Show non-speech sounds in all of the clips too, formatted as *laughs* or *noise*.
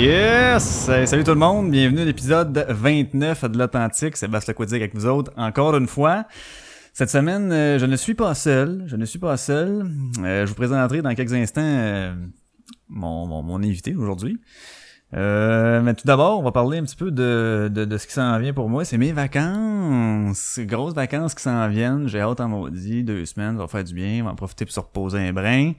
Yes! Salut tout le monde, bienvenue à l'épisode 29 de l'Authentique. Sébastien Lequodic avec vous autres encore une fois. Cette semaine, euh, je ne suis pas seul. Je ne suis pas seul. Euh, je vous présenterai dans quelques instants euh, mon, mon, invité aujourd'hui. Mais tout d'abord, on va parler un petit peu de, de, de ce qui s'en vient pour moi. C'est mes vacances. Grosses vacances qui s'en viennent. J'ai hâte en maudit. Deux semaines, ça va faire du bien. On va en profiter pour se reposer un brin.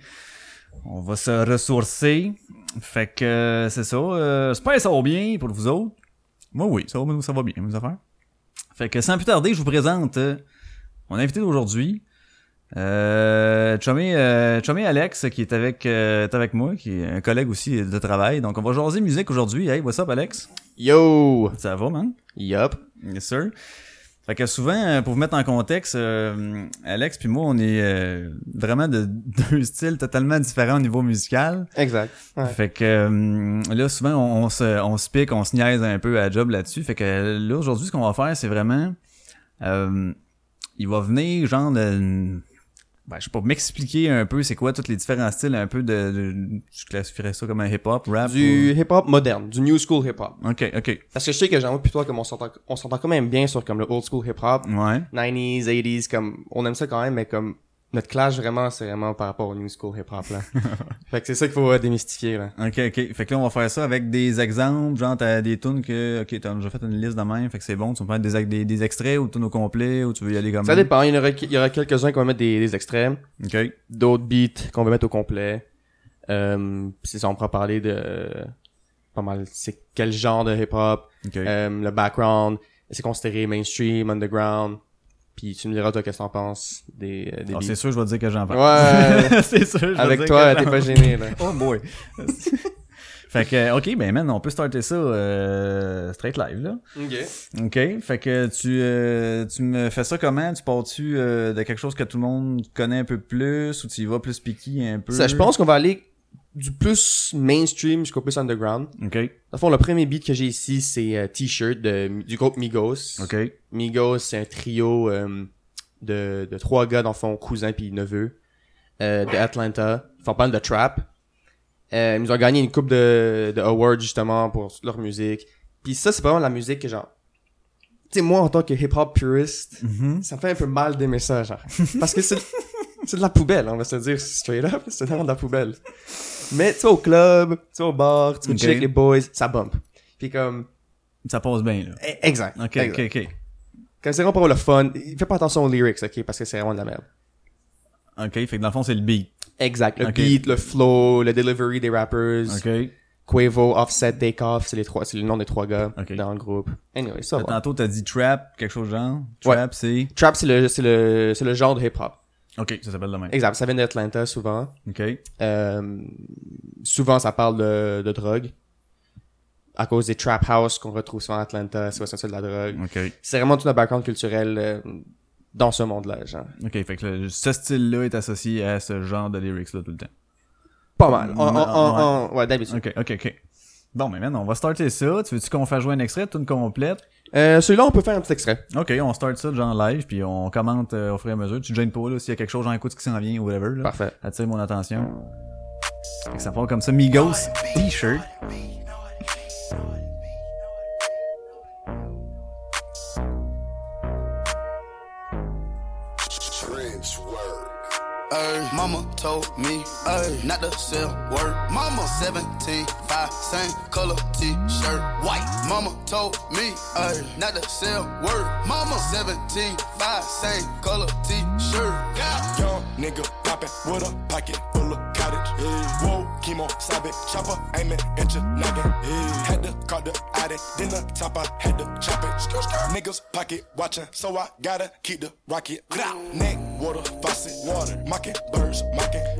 On va se ressourcer. Fait que euh, c'est ça. Euh, J'espère que ça va bien pour vous autres. Moi oui, ça va, ça va bien, mes affaires. Fait que sans plus tarder, je vous présente euh, mon invité d'aujourd'hui. Euh, Chummy, euh, Chummy Alex qui est avec euh, est avec moi, qui est un collègue aussi de travail. Donc on va jaser musique aujourd'hui. Hey, what's up Alex? Yo! Ça va, man? Yup. Yes sir. Fait que souvent, euh, pour vous mettre en contexte, euh, Alex puis moi, on est euh, vraiment de *laughs* deux styles totalement différents au niveau musical. Exact. Ouais. Fait que euh, là, souvent, on, on se, on se pique, on se niaise un peu à job là-dessus. Fait que là, aujourd'hui, ce qu'on va faire, c'est vraiment... euh, il va venir, genre, de, ben, je sais pas, m'expliquer un peu c'est quoi tous les différents styles, un peu de... de- je classifierais ça comme un hip-hop, rap Du hip-hop moderne, du new school hip-hop. Ok, ok. Parce que je sais que Jean-Moi puis toi, comme on s'entend, on s'entend quand même bien sur comme le old school hip-hop. Ouais. 90s, 80s, comme, on aime ça quand même, mais comme, notre clash vraiment, c'est vraiment par rapport au new school hip-hop, là. *laughs* fait que c'est ça qu'il faut euh, démystifier, là. Ok, ok. Fait que là, on va faire ça avec des exemples. Genre, t'as des tunes que, ok, t'as déjà fait une liste de même. Fait que c'est bon. Tu vas mettre des, des, des extraits ou tunes au complet ou tu veux y aller comme Ça dépend, il y aura, il y aura quelques-uns qu'on va mettre des, des extraits, Ok. d'autres beats qu'on va mettre au complet. Euh, c'est ça, on pourra parler de, pas mal, c'est quel genre de hip-hop, Ok. Euh, le background, c'est considéré mainstream, underground. Puis tu me diras toi qu'est-ce que t'en penses des, euh, des Ah, c'est sûr, je vais te dire que j'en parle. Ouais. *laughs* c'est sûr, je Avec dire toi, t'es pas gêné là. *laughs* Oh boy. *laughs* fait que, ok, ben man, on peut starter ça euh, straight live, là. Ok. Ok, fait que tu, euh, tu me fais ça comment? Tu pars-tu euh, de quelque chose que tout le monde connaît un peu plus ou tu y vas plus picky un peu? Ça, je pense qu'on va aller du plus mainstream jusqu'au plus underground. Ok, Dans le fond, le premier beat que j'ai ici, c'est euh, T-shirt de, du groupe Migos. ok, Migos, c'est un trio euh, de, de trois gars, dans le fond, cousins puis neveux, euh, de Atlanta. Ils font pas mal de trap. Euh, ils nous ont gagné une coupe de, de awards, justement, pour leur musique. Puis ça, c'est vraiment la musique que, genre... Tu sais, moi, en tant que hip-hop purist, Mhm. ça me fait un peu mal d'aimer ça, genre. Parce que c'est c'est de la poubelle, on va se dire straight up. C'est vraiment de la poubelle. Mais tu vas au club, tu vas au bar, tu vas Ok. chill avec les boys, ça bump. Puis comme... Ça passe bien, là. eh, Exact. Ok, exact. ok, ok. Comme c'est vraiment pour le fun, fais pas attention aux lyrics, ok, parce que c'est vraiment de la merde. Ok, fait que dans le fond, c'est le beat. Exact. Le beat, le flow, le delivery des rappers, Ok. Quavo, Offset, Takeoff, c'est les trois, c'est le nom des trois gars Ok. dans le groupe. Anyway, ça va. Tantôt, t'as dit trap, quelque chose de genre. Ouais. Trap, c'est... Trap, c'est le, c'est le, c'est le genre de hip hop. Ok, ça s'appelle le même. Exact. Ça vient d'Atlanta souvent. Ok. Euh, souvent, ça parle de, de drogue. À cause des trap house qu'on retrouve souvent à Atlanta, c'est ça de la drogue. Ok. C'est vraiment tout un background culturel euh, dans ce monde-là, genre. Ok, fait que le- ce style-là est associé à ce genre de lyrics-là tout le temps. Pas mal. Ouais. en, en- ouais, d'habitude. Ok, ok, ok. Bon, mais maintenant, on va starter ça. Tu veux-tu qu'on fasse jouer un extrait, toute complète? Euh, celui-là, on peut faire un petit extrait. Ok, on start ça genre live, puis on commente euh, au fur et à mesure. Tu te gênes pas, là, s'il y a quelque chose, j'en écoute ce qui s'en vient ou whatever, là. Parfait. Attire mon attention. Fait que ça part comme ça, Migos, t-shirt. Ay, mama told me, ay, not to sell word. Mama 17, 5, same color t-shirt, white. Mama told me, ay, not to sell word. Mama 17, 5, same color t-shirt. Yeah. Young nigga poppin' with a pocket full of cottage. Yeah. Whoa, chemo, sabe, chopper, aiming at your noggin. Yeah. Had to call the addy, then the top I had to chop it. Skr, skr. Niggas pocket watching, so I gotta keep the rocket. Neck,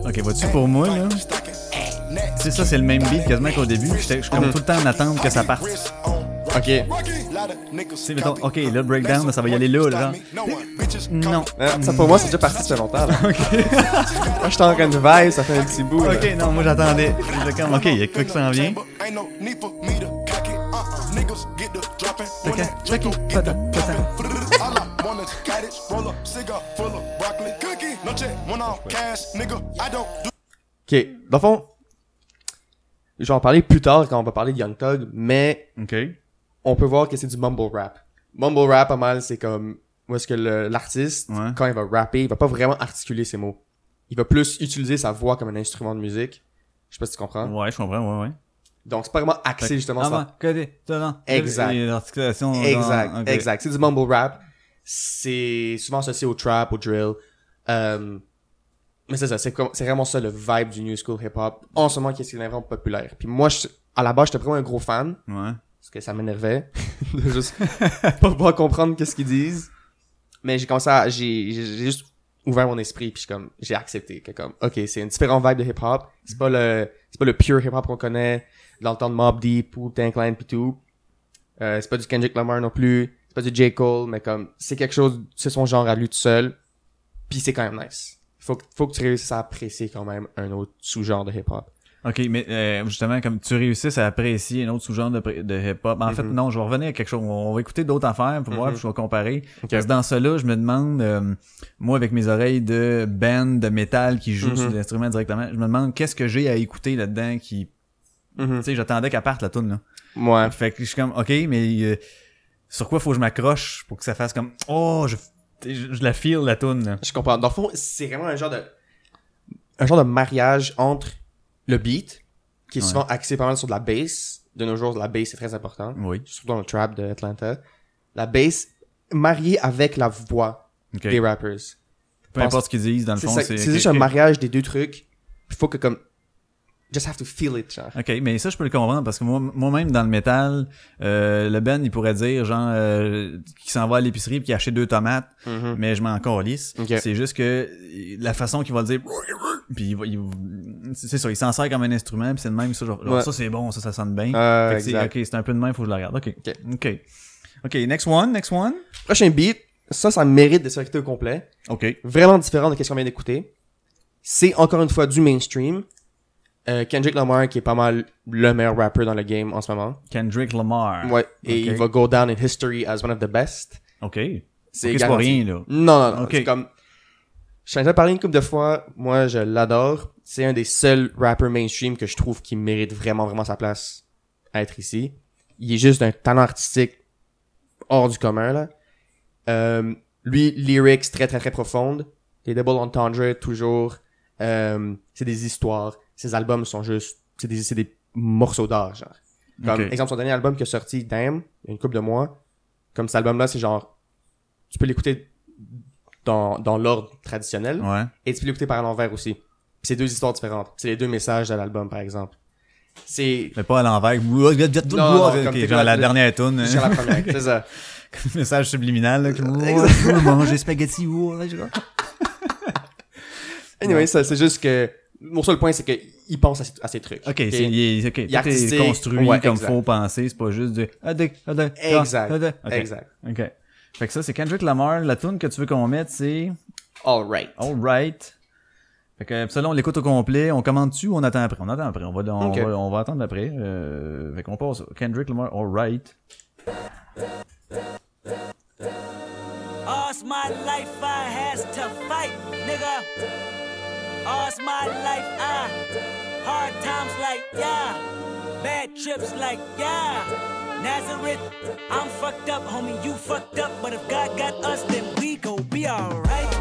Ok, vois-tu pour moi, là? Tu sais, ça, c'est le même beat quasiment qu'au début. Je suis comme tout le temps en attente que ça parte. Ok. Tu sais, mettons, ok, le breakdown, là, ça va y aller là, là. Non. Euh, ça pour moi, c'est déjà parti, ça fait longtemps. Là. *laughs* moi, j'étais en train de vibe, ça fait un petit bout. là. Ok, non, moi j'attendais. J'étais comme, ok, il y a quoi qui s'en vient? Ok, dans le fond, je vais en parler plus tard quand on va parler de Young Thug, mais on peut voir que c'est du mumble rap. Mumble rap, pas mal, c'est comme, où est-ce que l'artiste, Ouais. quand il va rapper, il va pas vraiment articuler ses mots. Il va plus utiliser sa voix comme un instrument de musique. Je sais pas si tu comprends. Ouais, je comprends, ouais, ouais. Donc, c'est pas vraiment axé justement sur Avant, côté, talent. Exact. L'articulation. dans- Exact, ok. exact. C'est du mumble rap. C'est souvent associé au trap, au drill. Euh, mais c'est ça, c'est comme, c'est vraiment ça le vibe du new school hip hop. En ce moment, qui est vraiment populaire? Puis moi, je- à la base, j'étais vraiment un gros fan. Ouais. Parce que ça m'énervait. *laughs* de juste pas pouvoir comprendre qu'est-ce qu'ils disent. Mais j'ai commencé à, j'ai, j'ai juste ouvert mon esprit puis comme, j'ai accepté que comme, ok, c'est une différente vibe de hip hop. C'est pas le, c'est pas le pure hip hop qu'on connaît dans le temps de Mob Deep ou Tank Line pis tout. Euh, c'est pas du Kendrick Lamar non plus. C'est pas du J. Cole, mais comme, c'est quelque chose, c'est son genre à lui tout seul. Puis c'est quand même nice. Faut que, faut que tu réussisses à apprécier quand même un autre sous-genre de hip hop. OK, mais euh, justement, comme tu réussisses à apprécier un autre sous-genre de, hip-hop, en fait, Mhm. non, je vais revenir à quelque chose. On va écouter d'autres affaires pour voir, Mhm. puis je vais comparer. Ok. Parce que dans cela, je me demande, euh, moi, avec mes oreilles de band, de métal qui joue Mhm. sur l'instrument directement, je me demande qu'est-ce que j'ai à écouter là-dedans qui... Tu sais, j'attendais qu'elle parte, la tune là. Ouais. Fait que je suis comme, OK, mais euh, sur quoi faut que je m'accroche pour que ça fasse comme... Oh, je, je, je la feel, la tune là. Je comprends. Dans le fond, c'est vraiment un genre de un genre de mariage entre le beat, qui est Ouais. souvent axé pas mal sur de la bass. De nos jours, la bass c'est très important. Oui. Surtout dans le trap de Atlanta. La bass mariée avec la voix des rappers. Peu importe ce qu'ils disent, dans le fond, c'est... c'est juste un mariage des deux trucs. Il faut que comme just have to feel it, genre. OK, mais ça, je peux le comprendre parce que moi, moi-même, dans le métal, euh, le Ben, il pourrait dire, genre, euh, qu'il s'en va à l'épicerie puis qu'il a acheté deux tomates, Mhm. mais je m'en calisse. Ok. C'est juste que la façon qu'il va le dire, puis il il c'est ça, il s'en sert comme un instrument puis c'est de même, ça, genre, Ouais. ça c'est bon, ça, ça sonne bien. Euh. OK, c'est un peu de même, faut que je le regarde. OK. Ok. OK. OK, next one, next one. Prochain beat, ça, ça mérite d'être écouté au complet. OK. Vraiment différent de ce qu'on vient d'écouter. C'est encore une fois du mainstream. Euh, Kendrick Lamar, qui est pas mal le meilleur rapper dans le game en ce moment. Kendrick Lamar. Ouais, et il va go down in history as one of the best. OK. C'est c'est pas rien, là. Non, non, non. Ok. C'est comme. Je t'en ai parlé une couple de fois. Moi, je l'adore. C'est un des seuls rappers mainstream que je trouve qui mérite vraiment, vraiment sa place à être ici. Il est juste d'un talent artistique hors du commun, là. Euh, lui, lyrics très, très, très profondes. Des double entendre, toujours. Euh, c'est des histoires. Ses albums sont juste, c'est des, c'est des morceaux d'art, genre. Comme, Ok. exemple, son dernier album qui est sorti, Damn, il y a une couple de mois. Comme cet album-là, c'est genre, tu peux l'écouter dans, dans l'ordre traditionnel Ouais. et tu peux l'écouter par l'envers aussi. Puis c'est deux histoires différentes. C'est les deux messages de l'album, par exemple. C'est, Mais pas à l'envers. non, non, comme OK, t'es genre la dernière tune. hein. c'est la première, *laughs* c'est ça. Message subliminal, là. veux manger spaghetti, Anyway, ça, c'est juste que, mon seul point, c'est qu'il pense à ces, à ces trucs. Ok, c'est, il est, est construit Ouais, comme exact. faut penser, c'est pas juste de, ah, ah, ah, Exact. Exact. Ok. Fait que ça, c'est Kendrick Lamar. La tune que tu veux qu'on mette, c'est Alright. Alright. Fait que, ça là, on l'écoute au complet. On commande dessus ou on attend après? On attend après. On va, on va, on va attendre après. Euh, fait qu'on passe. Kendrick Lamar, Alright. All's my life I has to fight, nigga. All's my life I hard times like yeah, bad trips like yeah. Nazareth, I'm fucked up, homie. You fucked up, but if God got us, then we gon' be alright.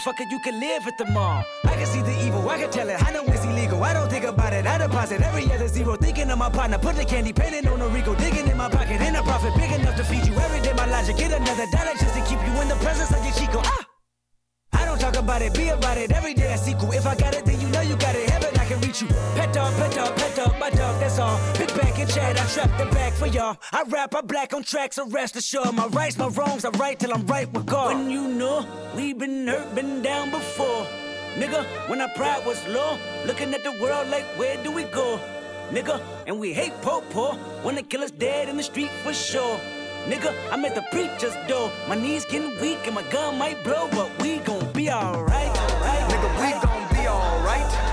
Motherfucker, you can live at the mall. I can see the evil, I can tell it. I know it's illegal. I don't think about it. I deposit every other zero. Thinking of my partner, put the candy painting on a Rico. Digging in my pocket, in a profit big enough to feed you every day. My logic, get another dollar just to keep you in the presence of your Chico. Ah! I don't talk about it, be about it. Every day I sequel. If I got it, then you know you got it. Heaven, I can reach you. Pet dog, pet dog, chat, I trap the back for y'all. I rap, I black on tracks, so rest assured. My rights, my wrongs, I right till I'm right with God. When you know we been hurt, been down before. Nigga, when our pride was low, looking at the world like, where do we go? Nigga, and we hate po po, wanna kill us dead in the street for sure. Nigga, I'm at the preacher's door. My knees getting weak and my gun might blow, but we gon' be alright. Right? Nigga, we gon' be alright.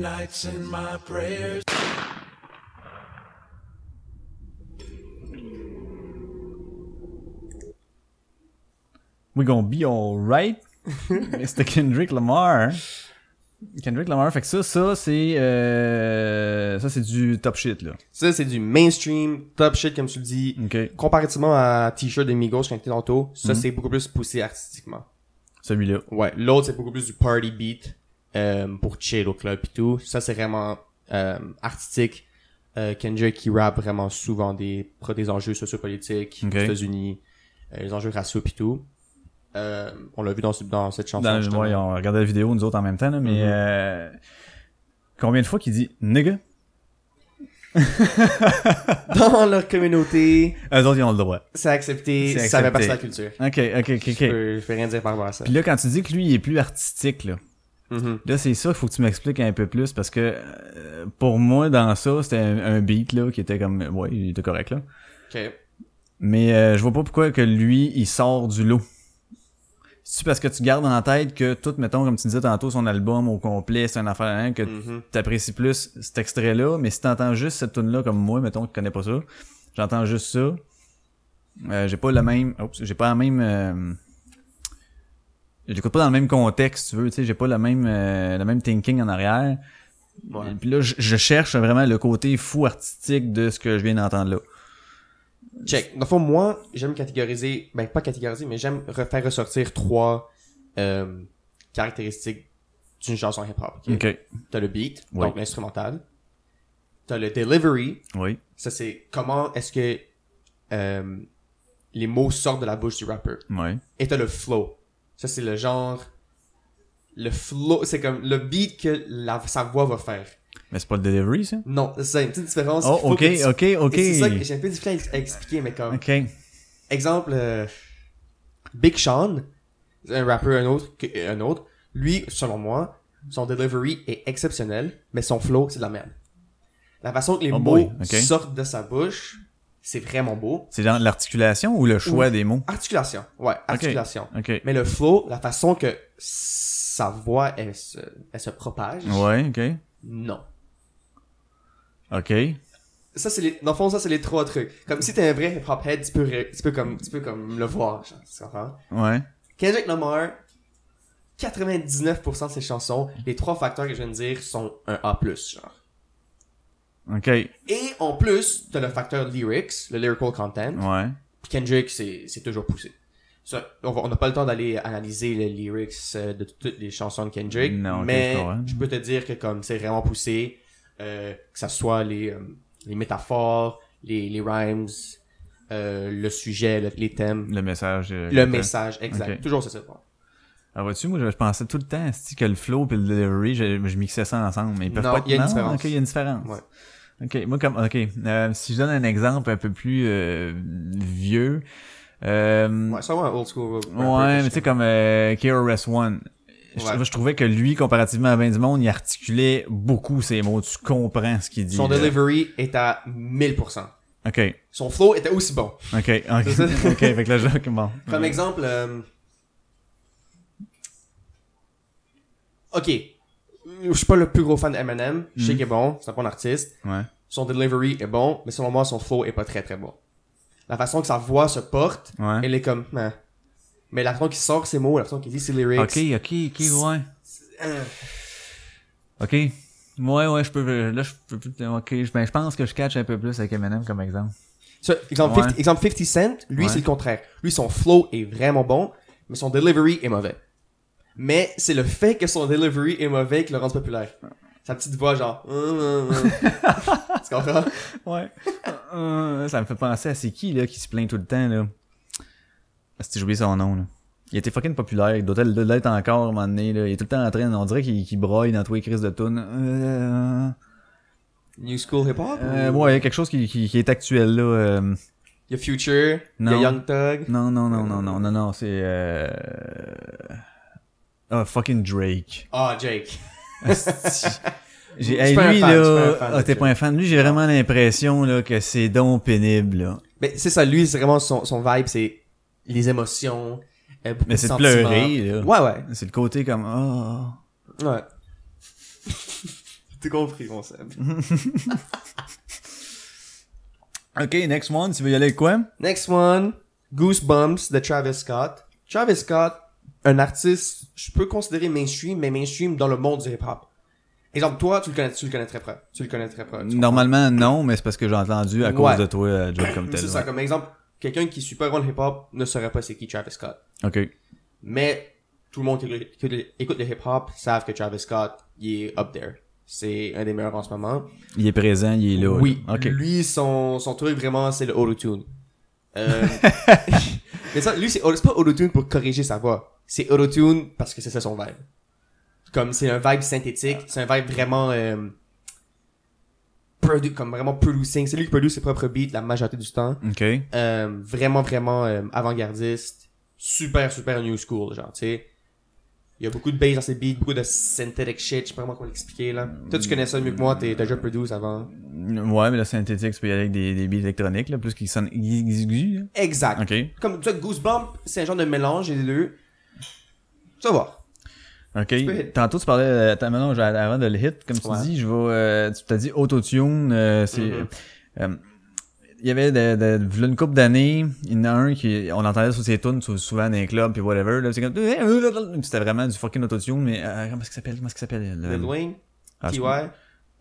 Nights in my prayers. We gonna be alright. C'était *laughs* Kendrick Lamar. Kendrick Lamar, fait que ça, ça, c'est, euh, ça, c'est du top shit, là. Ça, c'est du mainstream, top shit, comme tu le dis. Comparativement à T-shirt de Migos quand t'es tantôt, ça, c'est beaucoup plus poussé artistiquement. Celui-là. Ouais, l'autre, c'est beaucoup plus du party beat, euh, pour chill au club et tout. Ça, c'est vraiment, euh, artistique. Euh, Kendrick qui rappe vraiment souvent des, des enjeux sociopolitiques Ok. aux États-Unis, euh, les enjeux raciaux et tout. Euh, on l'a vu dans, dans cette chanson. Dans, ouais, on regardait la vidéo, nous autres, en même temps, là, mais, euh, combien de fois qu'il dit nigga? *laughs* dans leur communauté, Eux autres, ils ont le droit. c'est accepté, ça fait partie de la culture. Ok, ok, ok, Je peux, je peux rien dire par rapport à ça. Puis là, quand tu dis que lui, il est plus artistique, là. Mhm. Là, c'est ça qu'il faut que tu m'expliques un peu plus parce que euh, pour moi, dans ça, c'était un, un beat là qui était comme ouais, il était correct là. Ok. Mais euh, je vois pas pourquoi que lui, il sort du lot. C'est parce que tu gardes en tête que tout, mettons, comme tu disais tantôt, son album au complet, c'est une affaire hein, que Mhm. t'apprécies plus cet extrait-là, mais si t'entends juste cette tune-là comme moi, mettons, qui connais pas ça, j'entends juste ça. Euh, j'ai pas le même. J'ai pas la même. Je l'écoute pas dans le même contexte, tu veux, tu sais, j'ai pas le même euh, le même thinking en arrière. Ouais. Et Puis là, je, je cherche vraiment le côté fou artistique de ce que je viens d'entendre là. Check. Dans le fond, moi, j'aime catégoriser, ben pas catégoriser, mais j'aime refaire ressortir trois euh, caractéristiques d'une chanson hip-hop. ok? Ok. T'as le beat, donc l'instrumental. T'as le delivery, Oui. ça c'est comment est-ce que euh, les mots sortent de la bouche du rappeur. Ouais. Et t'as le flow. Ça c'est le genre, le flow, c'est comme le beat que la, sa voix va faire. Mais c'est pas le delivery, ça? Non, c'est ça, une petite différence. Oh, ok, tu- ok, ok. C'est ça que j'ai un peu difficile à expliquer, mais comme, Ok. Exemple, euh, Big Sean, un rappeur un autre, que- un autre, lui, selon moi, son delivery est exceptionnel, mais son flow, c'est de la merde. La façon que les Oh mots sortent de sa bouche, c'est vraiment beau. C'est dans l'articulation ou le choix des mots? Articulation, ouais, articulation. Mais le flow, la façon que sa voix, elle se, elle se propage, Ouais, ok. non. Ok. Ça, c'est les, dans le fond, ça, c'est les trois trucs. Comme si t'es un vrai hip-hop head, tu peux, tu peux comme, tu peux comme le voir, genre, tu comprends? Ouais. Kendrick Lamar, 99% de ses chansons, les trois facteurs que je viens de dire sont un A+, genre. Ok. Et en plus, t'as le facteur lyrics, le lyrical content. Ouais. Puis Kendrick, c'est, c'est toujours poussé. Ça, on n'a pas le temps d'aller analyser les lyrics euh, de toutes les chansons de Kendrick, Non, mais je peux te dire que comme c'est vraiment poussé, euh, que ça soit les, euh, les métaphores, les, les rhymes, euh, le sujet, le- les thèmes, Le message. le message, exact. Ok. Toujours c'est ça. bon. Ah, vois-tu, moi, je, pensais tout le temps que le flow et le delivery, je, je mixais ça ensemble. Mais ils peuvent Non, pas être- il y a une différence. Il y a une différence. Ouais. Ok, moi, comme, ok, euh, si je donne un exemple un peu plus euh, vieux, euh, Ouais, vraiment un old school. Ouais, mais tu sais, comme euh. Je, Ouais. je trouvais que lui, comparativement à ben du monde, il articulait beaucoup ses mots. Tu comprends ce qu'il dit. Son là. delivery est à 1000%. Ok, Son flow était aussi bon. ok, *laughs* ok. Ça? ok, fait que là, je, bon. Comme exemple, euh, ok, je suis pas le plus gros fan de Eminem. Je sais qu'il est bon, c'est un bon artiste. Ouais. Son delivery est bon, mais selon moi, son flow est pas très très bon. La façon que sa voix se porte, Ouais. elle est comme, hein. mais la façon qu'il sort ses mots, la façon qu'il dit ses lyrics, Ok, ok, ok, ouais. euh, Ok. Ouais, ouais, je peux, là, je peux plus, ok, ben, je pense que je catch un peu plus avec Eminem comme exemple. Exemple, Ouais. 50, exemple 50 Cent, lui, Ouais. c'est le contraire. Lui, son flow est vraiment bon, mais son delivery est mauvais. Mais c'est le fait que son delivery est mauvais qui le rend populaire. Sa petite voix, genre... hum, hum, hum. tu comprends? Ouais. Euh, ça me fait penser à c'est qui, là, qui se plaint tout le temps, là. Ah, Si j'ai oublié son nom, là. Il était fucking populaire, il doit l'être encore, à un moment donné, là. Il est tout le temps en train, on dirait qu'il qu'il broille dans tous les crises de tunes. Euh, New School Hip Hop? euh, ou- ouais, quelque chose qui, qui, qui est actuel, là. euh, Il y a Future, il y a Young Thug. Non, non, non, non, non, non, non, c'est, euh... Ah, fucking Drake. Ah, Jake. Asti. *laughs* J'ai, hey, lui, fan, là, un fan ah, t'es pas Drake. un fan. Lui, j'ai vraiment l'impression, là, que c'est donc pénible, là. Mais c'est ça, lui, c'est vraiment son, son vibe, c'est les émotions. euh, Mais c'est de pleurer, là. Ouais, ouais. C'est le côté comme, ah. Ouais. *laughs* T'as compris, mon Seb. *laughs* Ok, next one, tu veux y aller avec quoi? Next one, Goosebumps de Travis Scott. Travis Scott, un artiste, je peux considérer mainstream, mais mainstream dans le monde du hip-hop. Exemple, toi, tu le connais, tu le connais très près. Tu le connais très près. Normalement, non, mais c'est parce que j'ai entendu à cause Ouais. de toi, euh, Joe, comme tel. C'est ça, comme exemple, quelqu'un qui suit pas le hip-hop ne saurait pas c'est qui Travis Scott. Ok. Mais tout le monde qui écoute- qui écoute le hip-hop savent que Travis Scott, il est up there. C'est un des meilleurs en ce moment. Il est présent, il est là. Oui, là. Ok. lui, son, son truc vraiment, c'est le auto-tune. Euh, *laughs* mais ça, lui, c'est pas auto-tune pour corriger sa voix. C'est auto-tune parce que c'est ça son vibe. Comme c'est un vibe synthétique, c'est un vibe vraiment... Euh, produ- comme vraiment producing. C'est lui qui produit ses propres beats la majorité du temps. Ok. Euh, vraiment, vraiment euh, avant-gardiste. Super, super new school, genre, tu sais. Il y a beaucoup de bass dans ses beats, beaucoup de synthetic shit, je sais pas comment l'expliquer, là. Toi, tu connais ça mieux que moi, t'es t'as déjà produit avant. Ouais, mais le synthétique, tu peux y aller avec des, des beats électroniques, là, plus qu'ils sonnent là. Exact. Ok. Comme, tu vois, Goosebump, c'est un genre de mélange des deux. Ça va. Ok. Tantôt, tu parlais, euh, attends, maintenant, avant de le hit, comme tu Ouais. dis, je vais, euh, tu t'as dit autotune, euh, c'est, Mhm. euh, il y avait de, de, v'là une couple d'années, il y en a un qui, on entendait sur ses tunes sou- souvent dans les clubs puis whatever, là, c'est comme, c'était vraiment du fucking autotune, mais, euh, comment est-ce qu'il s'appelle, comment est-ce qu'il s'appelle? le- Lil Wayne, Ah.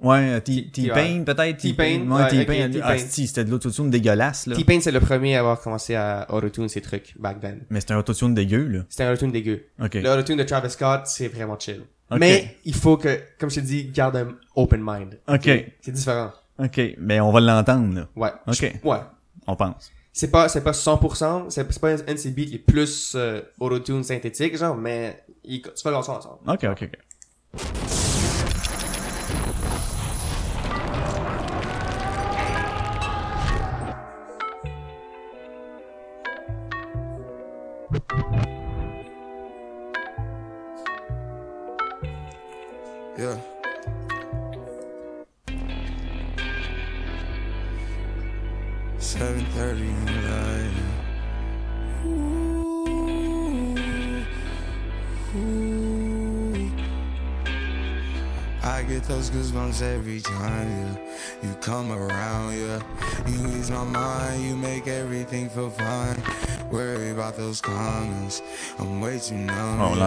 Ouais, euh, T- T-Pain, peut-être? T-Pain, Ouais, ouais, T-Pain. Ah, c'était de l'autotune dégueulasse, là. T-Pain, c'est le premier à avoir commencé à autotune ses trucs back then. Mais c'était un autotune dégueu, là. C'était un autotune dégueu. Ok. Le autotune de Travis Scott, c'est vraiment chill. Ok. Mais il faut que, comme je t'ai dit, garde un open mind. Ok. C'est différent. Ok. Mais on va l'entendre, là. Ouais. Ok. Je- Ouais. On pense. C'est pas, c'est pas 100%, c'est pas un un de ses beats qui est plus euh, autotune synthétique, genre, mais il, tu vas le ça ensemble. Ok, ok, ok.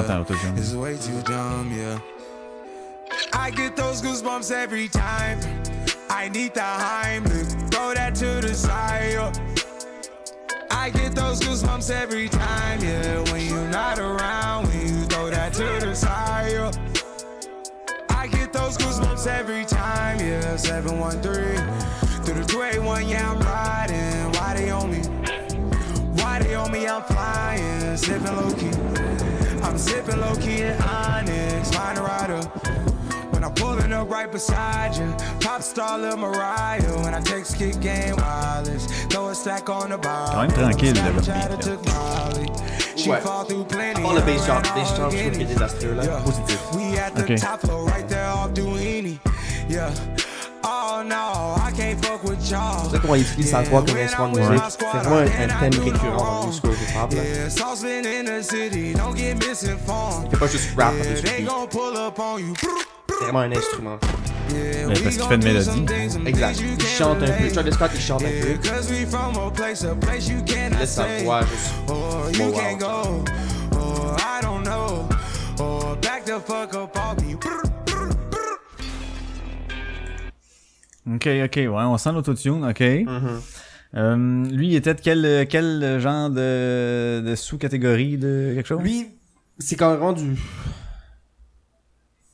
It's way too dumb, yeah. I get those goosebumps every time. I need the Heimlich, throw that to the side. yeah. I get those goosebumps every time, yeah. When you're not around, when you throw that to the side. yeah. I get those goosebumps every time, yeah. 713. Through the 281, yeah, I'm riding. Why they on me? Why they on me? I'm flying, sipping low key. I'm sipping low key in Onyx, find a rider. When I'm pulling up right beside you, pop star Lil Mariah. When I take skit game wireless, throw a stack on the bar. Quand même tranquille, le beat, là. took Ouais. fall. À part le bass and jump, bass all jump, je trouve qu'il est désastreux, là. Yeah. Positif. We at the Okay. top floor, right there off Duini. Yeah. Oh no, I can't fuck with y'all. C'est vrai qu'on utilise sa voix comme instrument de musique. C'est vraiment un, un thème récurrent dans le school hip hop. Là. Yeah, sauce been in the city, don't get misinformed. C'est pas juste rap Yeah, par-dessus they beat. gon' pull up on you. C'est vraiment un instrument. Yeah, Mais we parce qu'il gon' fait une do mélodie. some things, some Exact. things you Il can't chante un peu. relate. Travis Scott, il chante un Yeah, peu. cause we from a place, a place you Il cannot laisse sa say. voix juste. Or you Wow. Ok, ok, ouais, on sent l'autotune, ok. Mm-hmm. Euh, lui, il était de quel, quel genre de, de sous-catégorie de quelque chose? Lui, c'est quand même rendu.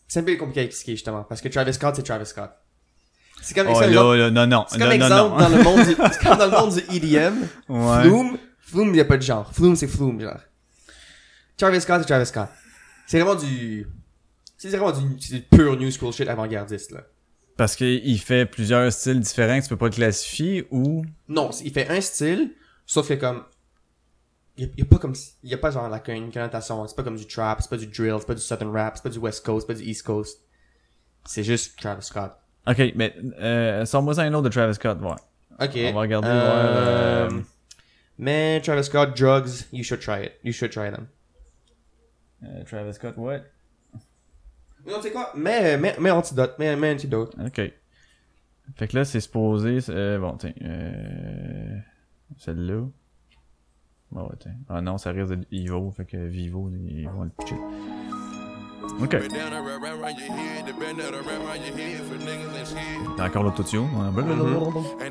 C'est un peu compliqué à expliquer justement. Parce que Travis Scott, c'est Travis Scott. C'est comme, Oh, là, là, non, non, c'est comme non, non, exemple non. dans le monde du, *laughs* c'est comme dans le monde du EDM. Ouais. Flume, Flume, y a pas de genre. Flume, c'est Flume, genre. Travis Scott, c'est Travis Scott. C'est vraiment du, c'est vraiment du, c'est du pure new school shit avant-gardiste, là. Parce qu'il fait plusieurs styles différents que tu peux pas classifier ou... Non, il fait un style, sauf que comme, il y a, pas comme, il y a pas genre la, une connotation, c'est pas comme du trap, c'est pas du drill, c'est pas du southern rap, c'est pas du west coast, c'est pas du east coast. C'est juste Travis Scott. Ok, mais euh, sors-moi un autre de Travis Scott, ouais. Ok. On va regarder, Euh, voir, euh, Mais Travis Scott, drugs, you should try it. You should try them. Euh, Travis Scott, what? Non, tu sais quoi? Mais, mais, mais antidote, mais, mais antidote. Ok. Fait que là, c'est supposé... Euh, bon, tiens. Euh, Celle-là. Bon, ouais, tiens. Ah non, ça risque d'être Ivo. Fait que Vivo, ils vont le pitcher. Ok. T'as encore l'autotune. Ouais.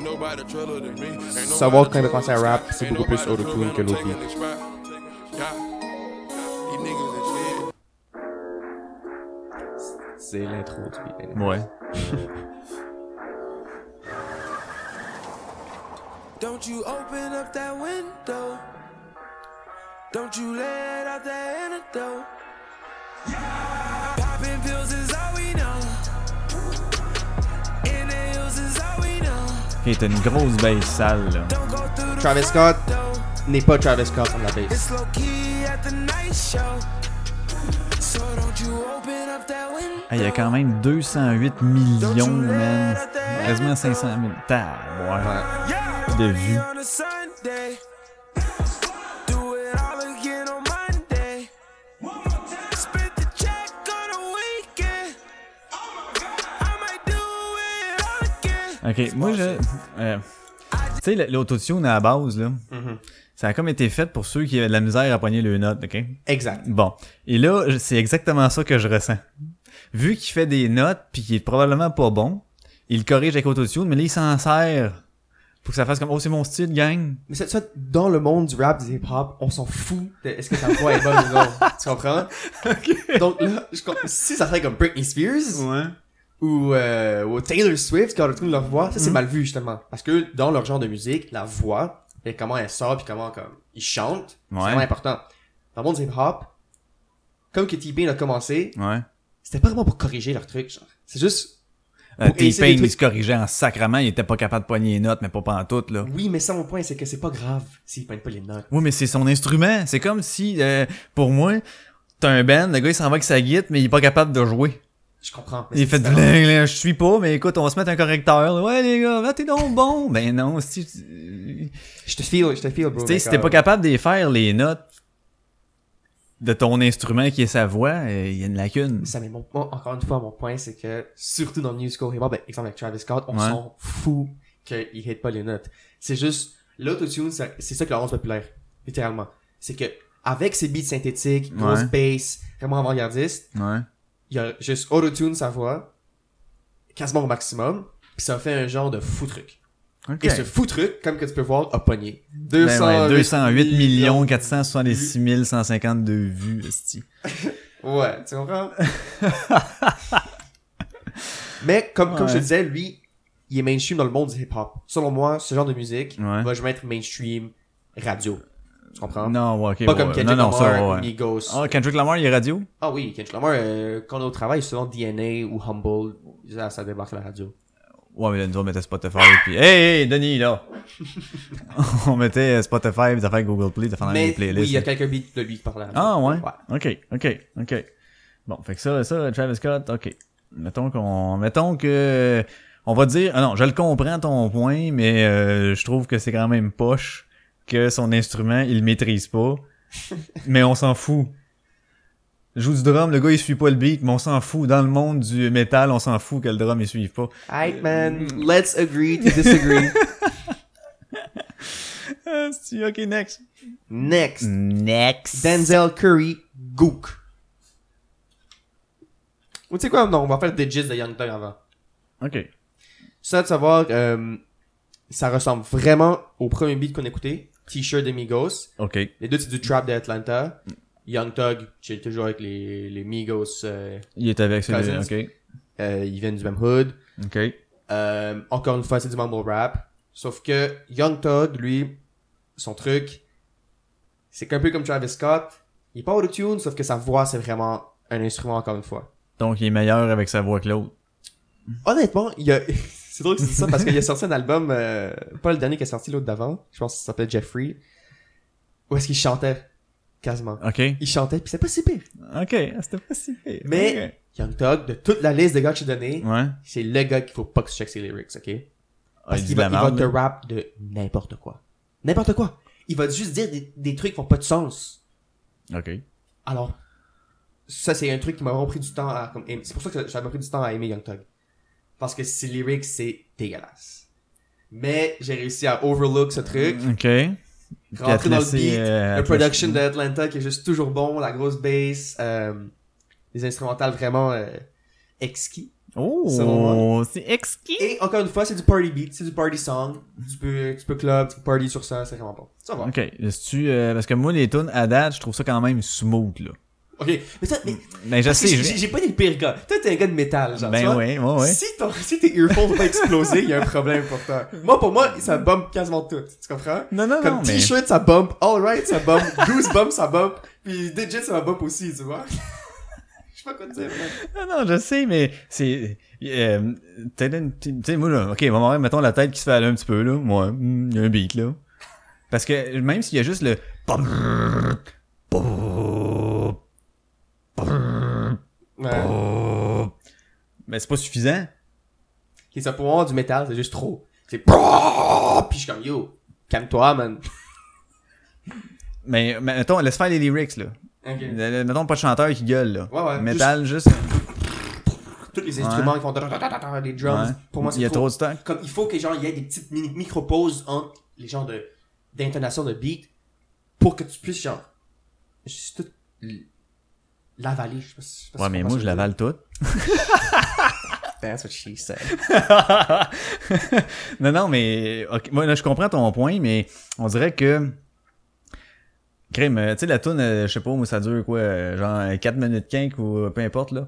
Savoir quand il a commencé à rap, c'est beaucoup plus autotune que l'autre C'est l'intro du. Ouais. *laughs* Don't you open up that window. Don't you let out that antidote. Popping pills is all we know. In the hills is all we know. Ok, t'as une grosse base sale, là. Travis Scott n'est pas Travis Scott on la bass. It's low key at the night show. Il y a quand même 208 millions, man. Quasiment 500 000. Tab, ouais. Yeah. De vues. Ok, moi, je... euh, tu sais, l'autotune à la base, là, Mm-hmm. Ça a comme été fait pour ceux qui avaient de la misère à poigner le note, ok? Exact. Bon. Et là, c'est exactement ça que je ressens. Vu qu'il fait des notes, puis qu'il est probablement pas bon, il corrige avec autotune, mais là, il s'en sert pour que ça fasse comme « Oh, c'est mon style, gang! Mais ça, ça, dans le monde du rap, du hip-hop, on s'en fout de est-ce que ta voix est bonne ou non. *laughs* Tu comprends? Donc là, je si ça serait comme Britney Spears Ouais. ou, euh, ou Taylor Swift qui retourne leur voix, ça c'est mal vu justement. Parce que dans leur genre de musique, la voix, et comment elle sort, puis comment comme ils chantent, Ouais. c'est vraiment important. Dans le monde du hip-hop, comme que T-Pain a commencé, Ouais. c'était pas vraiment pour corriger leur truc, genre. C'est juste, Euh, T-Pain, il se corrigeait en sacrament, il était pas capable de poigner les notes, mais pas pantoute, là. oui, mais ça mon point, c'est que c'est pas grave s'ils prennent pas les notes. Oui, mais c'est son instrument. C'est comme si, euh, pour moi, t'as un band, le gars il s'en va avec sa guitare, mais il est pas capable de jouer. Je comprends. Il fait là, je suis pas, mais écoute, on va se mettre un correcteur. Ouais, les gars, là, t'es donc bon. Ben non, si tu Je te feel, je te feel, bro. sais, mais si t'es pas capable de faire, les notes de ton instrument qui est sa voix, euh, il y a une lacune. Ça, mais mon, encore une fois, mon point, c'est que, surtout dans le School Hip-Hop, ben, exemple avec Travis Scott, on Ouais. s'en fout qu'il hit pas les notes. C'est juste, l'autotune, c'est ça qui le rend populaire. Littéralement. C'est que, avec ses beats synthétiques, grosse bass, vraiment avant-gardiste, Ouais. Il y a juste autotune sa voix, quasiment au maximum, puis ça fait un genre de fou truc. Ok. Et ce fou truc, comme que tu peux voir, a pogné. Ben 200, ouais, 208 millions 466 152 vues, esti. *laughs* Ouais, tu comprends? *laughs* Mais comme, comme je te disais, lui, il est mainstream dans le monde du hip-hop. Selon moi, ce genre de musique Ouais. va jamais être mainstream radio. Tu comprends? Non, ouais, ok. Pas ouais, comme ouais. Kendrick non, non, Lamar, ça, ouais. Migos. Ah, Kendrick Lamar, il est radio? Ah oui, Kendrick Lamar, euh, quand on est au travail, souvent DNA ou Humble, ça, ça débarque à la radio. Ouais, mais là, nous, on mettait Spotify, puis hey, hey, Denis, là! *laughs* on mettait Spotify, des affaires Google Play, des affaires dans Mais les playlists. oui, il y a quelques beats de lui qui radio. Ah, ouais? Ok, ok, ok. Bon, fait que ça, ça, Travis Scott, ok. Mettons qu'on, mettons que, on va dire, ah non, je le comprends ton point, mais euh, je trouve que c'est quand même poche que son instrument, il le maîtrise pas. *laughs* mais on s'en fout. Joue du drum, le gars il suit pas le beat, mais on s'en fout. Dans le monde du métal, on s'en fout que le drum il suive pas. Alright, man, let's agree to disagree. *laughs* Ah, c'est- ok, next. Next, Next. Denzel Curry, Gook. Ou tu sais quoi, non, on va faire Digits de Young Thug avant. Ok. Ça de savoir, euh, ça ressemble vraiment au premier beat qu'on a écouté, T-shirt de Migos. Ok. Les deux, c'est du trap d'Atlanta. Young Thug, chill toujours avec les, les Migos, euh, Il est avec Cousins. Ok. euh, ils viennent du même hood. Ok. Euh, encore une fois, c'est du mumble rap. Sauf que Young Thug, lui, son truc, c'est qu'un peu comme Travis Scott. Il est pas auto-tune, sauf que sa voix, c'est vraiment un instrument encore une fois. Donc, il est meilleur avec sa voix que l'autre. Honnêtement, il y a... *laughs* c'est drôle que c'est ça parce qu'il a sorti un album, euh, pas le dernier qui est sorti, l'autre d'avant. Je pense que ça s'appelle Jeffrey. Où est-ce qu'il chantait? Quasiment. Ok. Il chantait, puis c'est pas si pire. Ok. C'était pas si pire. Mais, Young Thug, de toute la liste de gars que j'ai donné. Ouais. c'est le gars qu'il faut pas que tu checkes ses lyrics, ok? Ah, Parce qu'il va, il va te rap de n'importe quoi. N'importe quoi. Il va juste dire des, des trucs qui n'ont pas de sens. Ok. Alors, ça, c'est un truc qui m'a vraiment pris du temps à... C'est pour ça que ça m'a pris du temps à aimer Young Thug. Parce que ses lyrics, c'est dégueulasse. Mais j'ai réussi à overlook ce truc, Ok. Puis à rentrer dans le beat, euh, le production d'Atlanta qui est juste toujours bon, la grosse bass, euh, les instrumentales vraiment euh, exquis. Oh, c'est exquis. Et encore une fois, c'est du party beat, c'est du party song. Tu peux, tu peux club, tu peux party sur ça, c'est vraiment bon. Ça va. Ok. Est-ce-tu, euh, parce que moi, les tunes à date, je trouve ça quand même smooth, là. Ok, mais ça, mais, Mais je parce que sais, j'ai je... pas des pires gars. Toi, t'es un gars de métal, genre. tu Ben vois. ouais, ouais, ouais. Si, ton, si tes earphones vont exploser, il y a un problème pour toi. Moi, pour moi, ça bump quasiment tout. Tu comprends? Non, non, Comme non, mais... t-shirt, ça bump. Alright, ça bump. Goosebumps, ça bump. Puis Digit, ça va bump aussi, tu vois? *laughs* Je sais pas quoi te dire. Non, non, je sais, mais c'est... Euh, tu sais, moi, là, ok, on va voir, mettons la tête qui se fait aller un petit peu, là. Moi, il y a un beat, là. Parce que même s'il y a juste le... Ouais. Mais c'est pas suffisant. Ok, ça pour moi, du métal, c'est juste trop. C'est puis je suis comme, yo, calme-toi, man. Mais, mais mettons, laisse faire les lyrics, là. Ok. Le- le- Mettons pas de chanteur qui gueule, là. Ouais, ouais. Métal, juste... Tous les instruments qui font les drums. Pour moi, il c'est y a trop. de. Comme il faut que genre il y ait des petites mini micro pauses entre les genres de d'intonation de beat pour que tu puisses genre juste tout l'avaler. Je sais pas si- je sais pas Ouais, si mais moi, je l'avale tout. *laughs* That's what she said. *laughs* non, non, mais ok, moi là je comprends ton point, mais on dirait que crème, euh, tu sais la tune, je sais pas, moi ça dure quoi, euh, genre 4 minutes 15 ou euh, peu importe là?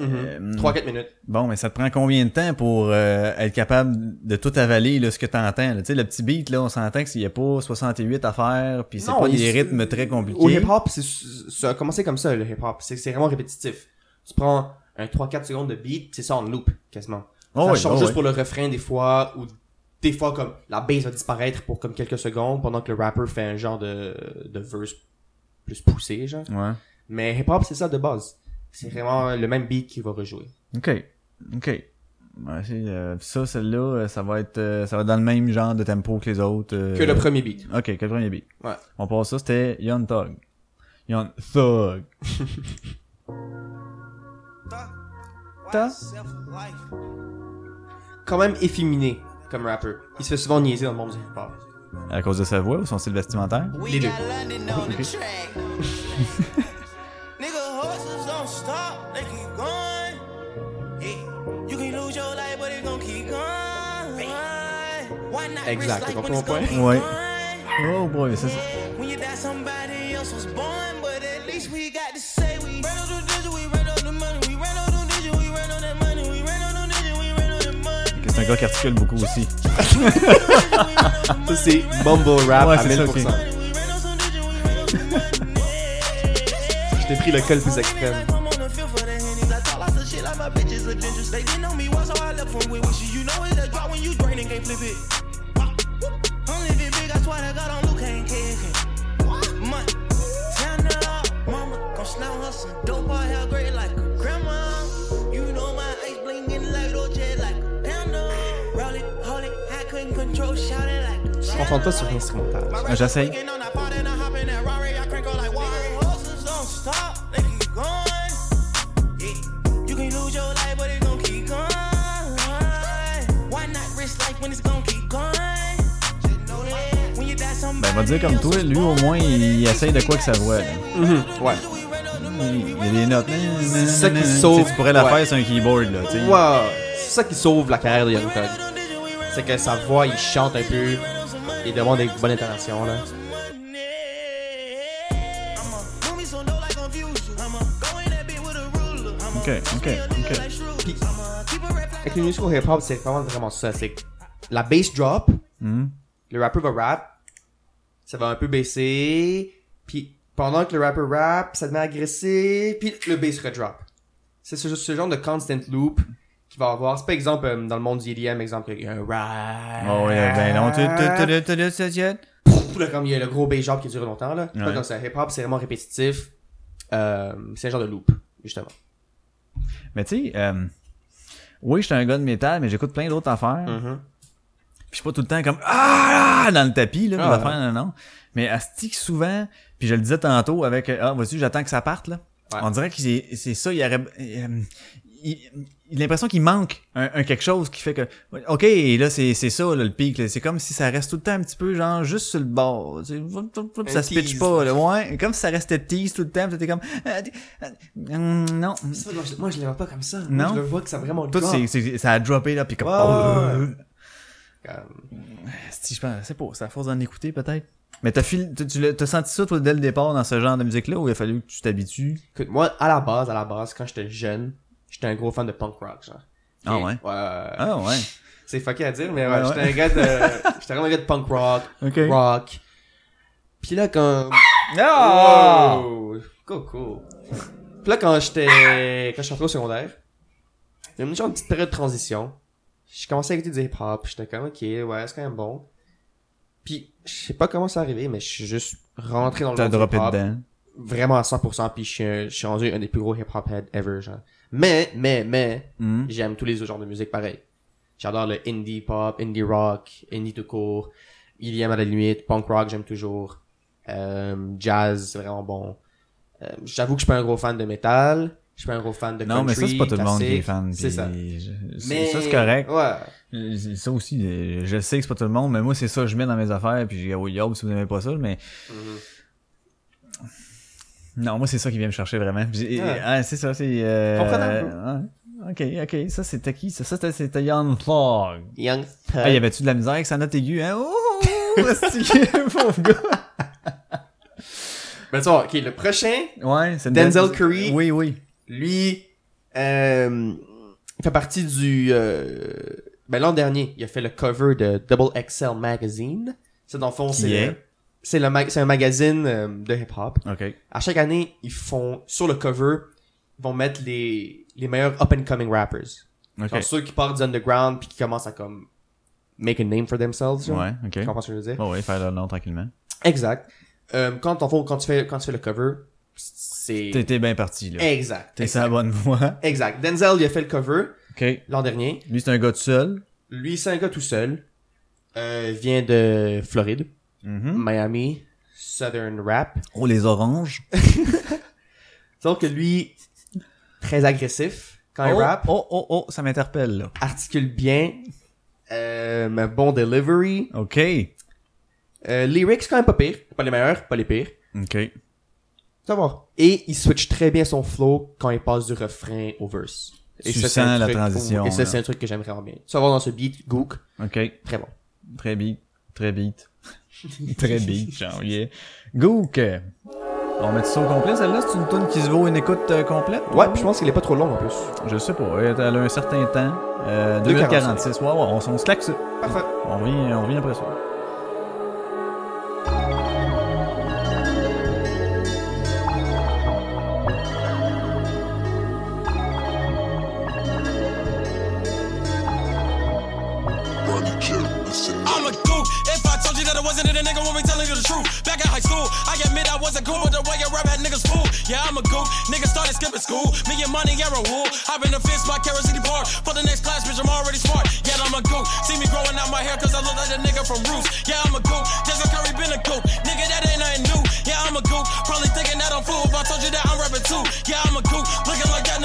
Euh, 3-4 minutes. Bon, mais ça te prend combien de temps pour euh, être capable de tout avaler là, ce que t'entends là? Tu sais le petit beat là, on s'entend que s'il y a pas 68 à faire, puis c'est pas des rythmes très Au compliqués. hip-hop, c'est ça a commencé comme ça le hip-hop. C'est c'est vraiment répétitif. Tu prends un 3-4 secondes de beat, c'est ça en loop quasiment. Oh ça change oh juste pour le refrain des fois ou des fois comme la bass va disparaître pour comme quelques secondes pendant que le rapper fait un genre de, de verse plus poussé genre. Ouais. Mais hip hop c'est ça de base. C'est vraiment le même beat qui va rejouer. OK. OK. Euh, ça, celle-là, euh, ça va être euh, ça va être dans le même genre de tempo que les autres. euh, Que le premier beat. Ok, que le premier beat. Ouais. On passe ça, c'était Young Thug. Young Thug. *laughs* Ta? Quand même efféminé comme rapper. Il se fait souvent niaiser dans le monde du hip hop. À cause de sa voix ou son style vestimentaire? Les deux. *laughs* the digit, we ran on that money. C'est un gars qui articule beaucoup aussi. Ça, *laughs* c'est mumble rap Ouais, à c'est ça, 1000%. ok. Je t'ai pris le col plus extrême. I'm on the feel for the henny. Like all lots of shit like my bitches are dangerous. They didn't know me once, so I left them with wishes. You know it's a drop when you drain and can't flip it. Big, I swear to God, I'm Luke, ain't kicking. Month. Turn it up, mama. Gon' slam her some dope, her hair gray like a grandma. You know my ice blingin' like Dolce, like a panda. Roll it, hold it, I couldn't control, shout it like a Concentre-toi sur l'instrumental. Ah, J'essaye. Can lose Ben, va dire comme toi, lui, au moins, il essaye de quoi que sa voix, là. Ouais. Il y a des notes. C'est ça qui sauve. Tu pourrais la Ouais. faire sur un keyboard, là, tu sais. Ouais. C'est ça qui sauve la carrière de Thug. C'est que sa voix, il chante un peu. Il demande des bonnes intonations, là. Ok, ok, ok. Puis, avec le musical hip-hop, c'est vraiment, vraiment ça. C'est la bass drop, Mhm. le rapper va rap, ça va un peu baisser, puis pendant que le rapper rap, ça devient agressé, puis le bass redrop. C'est ce, ce genre de constant loop qu'il va avoir. C'est pas exemple euh, dans le monde du EDM, exemple, il y a un rap. Oh, ouais, ben non, tu, comme il y a le gros bass drop qui dure longtemps, là. C'est Ouais. pas comme ça. Hip-hop, c'est vraiment répétitif. Euh, c'est un genre de loop, justement. Mais tu sais, euh, oui, je suis un gars de métal, mais j'écoute plein d'autres affaires. Mhm. Puis je suis pas tout le temps comme ah dans le tapis là, Ah, affaires, non, non. Mais asti souvent, puis je le disais tantôt avec euh, ah vas-y, j'attends que ça parte là. Ouais. On dirait que c'est c'est ça, il y aurait euh, il- il a l'impression qu'il manque un, un quelque chose qui fait que OK, là c'est c'est ça là, le pic là. c'est comme si ça reste tout le temps un petit peu genre juste sur le bord, tu sais, ça se pitch pas là, ouais, comme si ça restait tease tout le temps, t'es comme euh, euh, hum, non. Ça, moi, je, moi, je le vois pas comme ça. Moi, Non. je le vois que ça vraiment Tout drop. c'est c'est- ça a droppé là puis comme Ouais, oh. Comme- Si je pense, c'est pas, c'est à force d'en écouter peut-être. Mais t'as fil- t'as senti ça toi dès le départ dans ce genre de musique là ou il a fallu que tu t'habitues? Écoute, moi, à la base, à la base, quand j'étais jeune, j'étais un gros fan de punk rock, genre. Ah ouais? Ouais. Ah ouais. C'est fucké à dire, mais ouais, Ouais, j'étais ouais. un gars de, *laughs* j'étais vraiment un gars de punk rock, Ok. rock. Puis là, quand, Ah! Cool, cool. Puis là, quand j'étais, quand je suis rentré au secondaire, il y a une genre de petite période de transition. J'ai commencé à écouter du hip-hop, j'étais comme, ok, ouais, c'est quand même bon. Puis, je sais pas comment ça arrivé, mais je suis juste rentré dans le monde hip-hop. dedans. Vraiment à 100%, puis je suis, un- je suis rendu un des plus gros hip-hop heads ever, genre. Mais, mais, mais, Mhm. j'aime tous les autres genres de musique pareil. J'adore le indie pop, indie rock, indie tout court, EDM à la limite, punk rock j'aime toujours, euh, jazz c'est vraiment bon. Euh, J'avoue que je suis pas un gros fan de métal, je suis pas un gros fan de Non, mais ça c'est country, pas tout le monde qui est fan. C'est ça. je- Mais Ça c'est correct. Ouais. Euh, Ça aussi, euh, je sais que c'est pas tout le monde, mais moi c'est ça que je mets dans mes affaires puis j'ai oh yo si vous aimez pas ça, mais Mm-hmm. non moi c'est ça qui vient me chercher vraiment. Ouais. ah, c'est ça, c'est. Euh... Ok, ok, ça c'était qui? Ça, ça c'était- Young Thug. Young Thug. Ah, y avait-tu de la misère avec sa note aiguë, hein? Oh, esti, *laughs* pauvre gars? Ben, tu vois, ok, le prochain, Ouais, c'est Denzel Curry. Oui, oui. Lui, euh, il fait partie du, euh, ben, l'an dernier, il a fait le cover de Double XL Magazine. C'est dans le fond, c'est, est? le- c'est le mag- c'est un magazine euh, de hip-hop. Ok. À chaque année, ils font, sur le cover, ils vont mettre les, les meilleurs up-and-coming rappers. Ok. Genre ceux qui partent du underground puis qui commencent à comme make a name for themselves. genre. Ouais, ok. Tu comprends ce que je veux dire? Oh, ouais, faire leur nom tranquillement. Exact. Euh, quand, en fond, quand tu fais, quand tu fais le cover, c'est... T'étais bien parti, là. Exact. T'es sur la bonne voie. Exact. Denzel, il a fait le cover Ok. l'an dernier. Lui, c'est un gars tout seul. Lui, c'est un gars tout seul. Euh, vient de Floride, Mhm. Miami, Southern Rap. Oh, les oranges. *laughs* Donc que lui, très agressif quand il oh, rap, oh, oh, oh, ça m'interpelle, là. articule bien, euh, un bon delivery. Ok. Euh, lyrics quand même pas pire, pas les meilleurs, pas les pires. Ok. Et il switch très bien son flow quand il passe du refrain au verse. Et Tu ça, c'est un sens la truc- transition, Et ça, c'est un truc que j'aime vraiment bien. Tu vas voir dans ce beat, Gook, Ok. très bon. Très beat. Très beat. *laughs* Très beat, genre, yeah. Gook. On met ça au complet, celle-là? C'est une tune qui se vaut une écoute euh, complète? Ouais, puis je pense qu'elle est pas trop longue en plus. Je sais pas. Elle a un certain temps. Euh, 2,46. 2h46. Ouais, ouais, on, on se claque ça. Parfait. On revient, on revient après ça. Wasn't cool, but the way you rap had niggas fool. Yeah, I'm a gook. Niggas started skipping school. Me and money, yeah, a wool. Hop in the fence, my kerosene park. For the next class, bitch, I'm already smart. Yeah, I'm a gook. See me growing out my hair, cause I look like a nigga from Roots. Yeah, I'm a gook. Jason Curry been a gook. Nigga, that ain't nothing new. Yeah, I'm a gook. Probably thinking that I'm fool. If I told you that I'm rapping too. Yeah, I'm a gook. Looking like that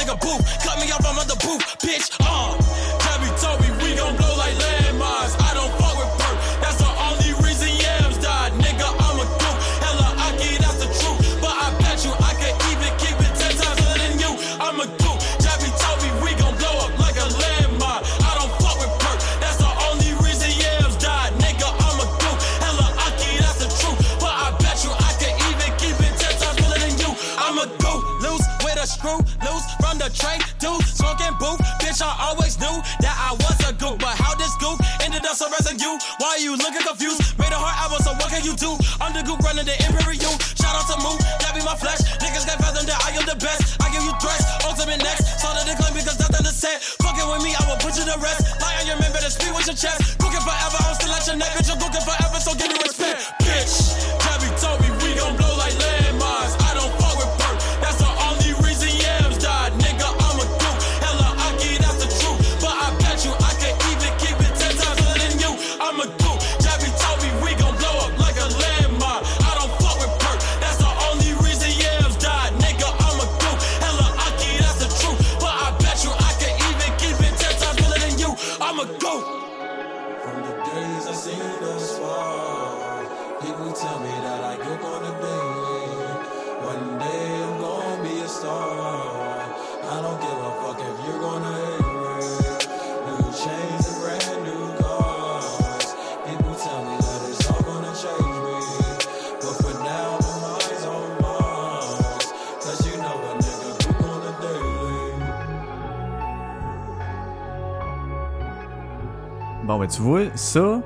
Tu vois, ça,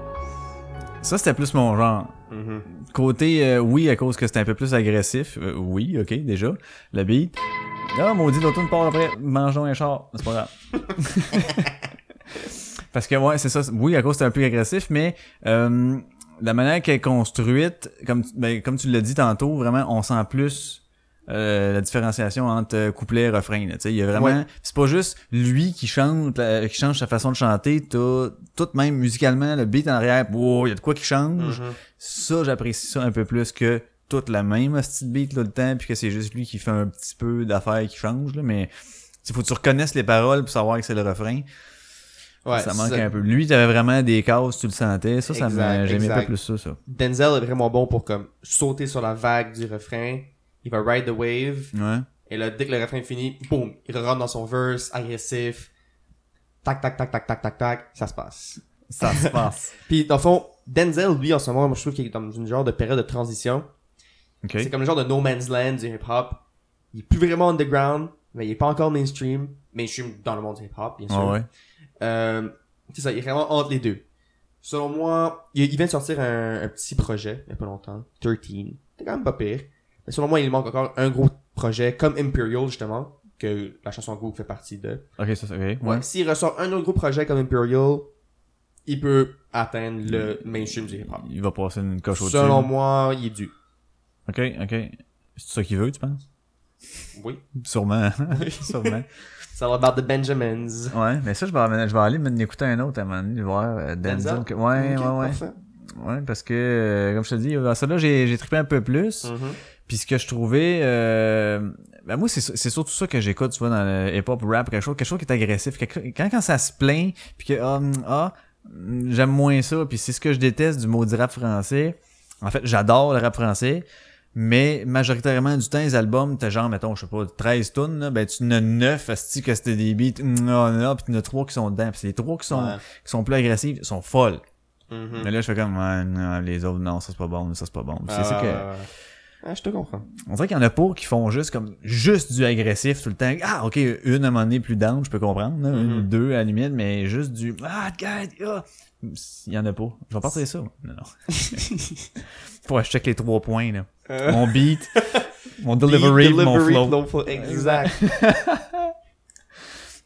ça c'était plus mon genre. Côté, euh, oui, à cause que c'était un peu plus agressif. Euh, oui, ok, déjà. Le beat. Ah, maudit, l'autre une part après, mangeons un char. C'est pas grave. *laughs* Parce que, ouais, c'est ça. Oui, à cause que c'était un peu agressif, mais euh, la manière qu'elle est construite, comme, ben, comme tu l'as dit tantôt, vraiment, on sent plus euh, la différenciation entre couplet et refrain. là. Tu sais, il y a vraiment... Ouais. C'est pas juste lui qui chante, euh, qui change sa façon de chanter. T'as tout même musicalement, le beat en arrière, wow, il y a de quoi qui change. Ça, j'apprécie ça un peu plus que toute la même style beat là, le temps, puis que c'est juste lui qui fait un petit peu d'affaires qui changent. Là, mais il faut que tu reconnaisses les paroles pour savoir que c'est le refrain. Ouais, ça manque un peu. Lui, t'avais vraiment des cases, tu le sentais. Ça, ça Exact, me- j'aimais pas plus ça, ça. Denzel est vraiment bon pour comme sauter sur la vague du refrain. Il va ride the wave. Ouais. Et là, dès que le refrain est fini, boum, il rentre dans son verse, agressif. Tac, tac, tac, tac, tac, tac, tac, ça se passe. Ça se passe. *laughs* Puis, dans le fond, Denzel, lui, en ce moment, moi, je trouve qu'il est dans une genre de période de transition. OK. C'est comme le genre de no man's land du hip-hop. Il est plus vraiment underground, mais il est pas encore mainstream. Mainstream dans le monde du hip-hop, bien sûr. Ouais, ouais. Euh, c'est ça, il est vraiment entre les deux. Selon moi, il, il vient de sortir un, un petit projet, il y a pas longtemps, 13. C'est quand même pas pire. Mais selon moi, il manque encore un gros projet, comme Imperial, justement, que la chanson Go fait partie de. Ok, ça, c'est. Ouais. Ouais. S'il ressort un autre gros projet comme Imperial, il peut atteindre le mainstream du hip-hop. Il va passer une coche au-dessus. Selon moi, il est dû. Ok, ok. C'est ça qu'il veut, tu penses? Oui. Sûrement. *laughs* Sûrement. It's all about the Benjamins. Ouais, mais ça, je vais, je vais aller m'écouter un autre à un moment donné, voir euh, Denzel. Que- Ouais, Ok, ouais, ouais. parfait. Ouais, parce que, euh, comme je te dis, dans celle-là, j'ai, j'ai trippé un peu plus. Mhm. Puis ce que je trouvais, euh, ben moi, c'est, c'est surtout ça que j'écoute, tu vois, dans le hip-hop rap, quelque chose, quelque chose qui est agressif. Quelque- quand, quand ça se plaint, puis que, ah, hum, ah, hum, j'aime moins ça, puis c'est ce que je déteste du maudit rap français. En fait, j'adore le rap français, mais majoritairement du temps, les albums, t'as genre, mettons, je sais pas, 13 tonnes, là, ben tu en as 9, asti, que c'était des beats, non, non, puis tu en as 3 qui sont dedans. Puis c'est les 3 qui sont, Ouais. qui sont plus agressives, sont folles. Mhm. Mais là, je fais comme, ouais, non, les autres, non, ça c'est pas bon, ça c'est pas bon. C'est Ah, ça que... ouais, ouais. Ah, je te comprends. On dirait qu'il y en a pas qui font juste comme juste du agressif tout le temps. Ah, ok, une à un moment donné plus down, je peux comprendre. là, Une ou deux à la limite, mais juste du Ah, God, ah. Il y en a pas. Je vais partir ça. Non, non. *laughs* Faut check les trois points, là. Mon *laughs* beat, mon delivery, mon flow. Exact. *laughs*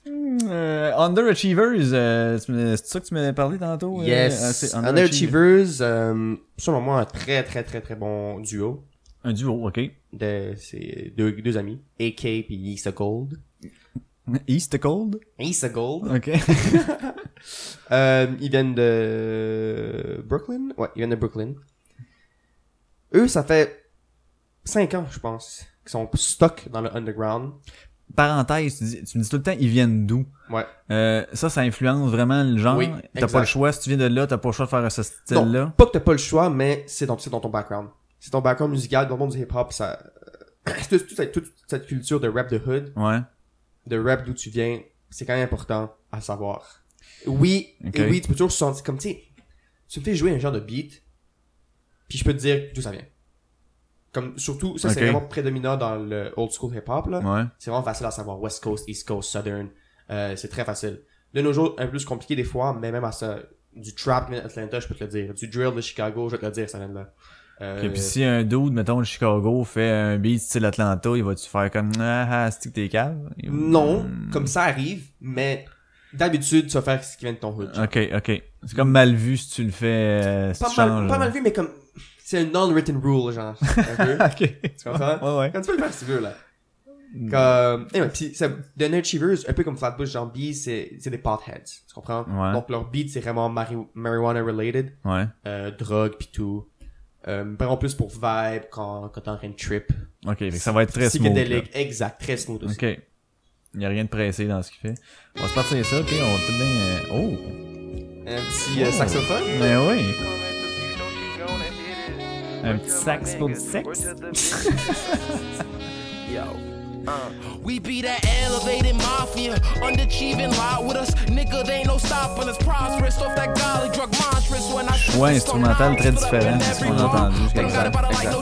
Euh, Underachievers, euh, c'est ça que tu m'avais parlé tantôt? euh? Yes. c'est Underachievers, euh, selon moi, un très, très, très, très bon duo. Un duo, ok. De, c'est deux, deux amis. AK puis Issa Gold. East Cold? Issa Gold. Ok. *laughs* Euh, ils viennent de Brooklyn? Ouais, ils viennent de Brooklyn. Eux, ça fait 5 ans, je pense, qu'ils sont stuck dans le underground. Parenthèse, tu, dis- tu me dis tout le temps, ils viennent d'où? Ouais. Euh, ça, ça influence vraiment le genre? Oui, t'as pas le choix. Si tu viens de là, t'as pas le choix de faire ce style-là? pas que t'as pas le choix, mais c'est dans, c'est dans ton background. C'est ton background musical, dans le monde du hip-hop, ça... *clears throat* toute, toute cette- toute cette culture de rap de hood, Ouais. de rap d'où tu viens, c'est quand même important à savoir. Oui, et oui, tu peux toujours sentir comme, tu sais, tu me fais jouer un genre de beat, puis je peux te dire d'où ça vient. Comme, surtout, ça, c'est vraiment prédominant dans le old school hip-hop, là. Ouais. C'est vraiment facile à savoir. West Coast, East Coast, Southern, euh, c'est très facile. De nos jours, un peu plus compliqué des fois, mais même à ça, du trap d'Atlanta, je peux te le dire. Du drill de Chicago, je vais te le dire, ça vient de là. Euh, Et puis si un dude, mettons, de Chicago fait un beat style Atlanta, il va-tu faire comme Ah, ah, que t'es cave? Non, comme ça arrive, mais d'habitude, tu vas faire ce qui vient de ton hood. Ok, ok. C'est comme mal vu si tu le fais. euh, si Pas tu mal, changes. pas mal vu, mais comme, c'est un non-written rule, genre. Un *laughs* peu. ok. tu comprends? Ouais, ouais. Quand tu peux le faire si tu veux, là. Comme, anyway, pis ça, The Achievers, un peu comme Flatbush Jambi, c'est, c'est des potheads. Tu comprends? Ouais. Donc leur beat, c'est vraiment mari- marijuana related. Ouais. euh, drogue pis tout. Euh, vraiment plus pour vibe quand, quand t'es en train de trip. Ok, que ça va être très smooth. là. Exact, très smooth aussi. Ok. Il y a rien de pressé dans ce qu'il fait. On va se partir ça, ok? On va tout bien. euh, Oh! Un petit euh, Oh. saxophone? Mais oui! Un petit sax pour du sexe. *laughs* Uh. We be that elevated mafia, underachieving lot with us. Nigga, they ain't no stopping us. Prosperous off that golly drug monstrous when I Choix instrumental très différent de ce qu'on a entendu jusqu'à Exact, Got it, but I like exact. no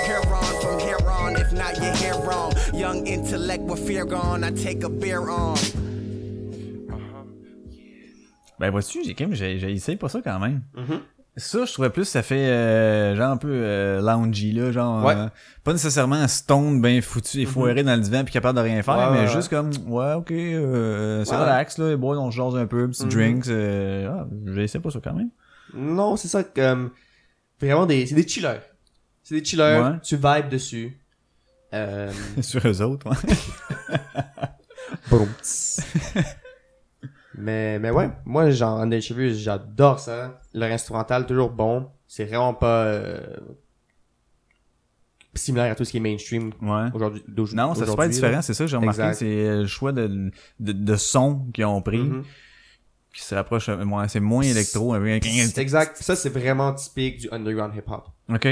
on, if not, you're here wrong. Young intellect with fear gone, I take a beer on. Ben, vois-tu, j'ai quand même, j'ai, essayé pas ça quand même. Mm-hmm. Ça, je trouvais plus, ça fait, euh, genre un peu, euh, loungy, là, genre, Ouais. Mm-hmm. euh, pas nécessairement stone, ben foutu et foiré dans le divan puis capable de rien faire, Ouais, mais ouais, juste comme, ouais, ok, euh, c'est Ouais. relax, là, les boys, on se jase un peu, petits Mhm. drinks, euh, ah, j'ai essayé pas ça quand même. Non, c'est ça, comme, vraiment des, c'est des chillers. C'est des chillers, Ouais. tu vibes dessus. Euh, *laughs* Sur eux autres, ouais. *laughs* mais, mais ouais, moi, genre, Underachievers, j'adore ça. Leur instrumental, toujours bon. C'est vraiment pas, euh, similaire à tout ce qui est mainstream Ouais. aujourd'hui. Non, ça se fait aujourd'hui, différent, c'est ça que j'ai remarqué, c'est euh, le choix de, de, de son qu'ils ont pris, Mhm. qui se rapproche, euh, moins- c'est moins électro, C'est exact. Ça, c'est vraiment typique du underground hip-hop. Ok,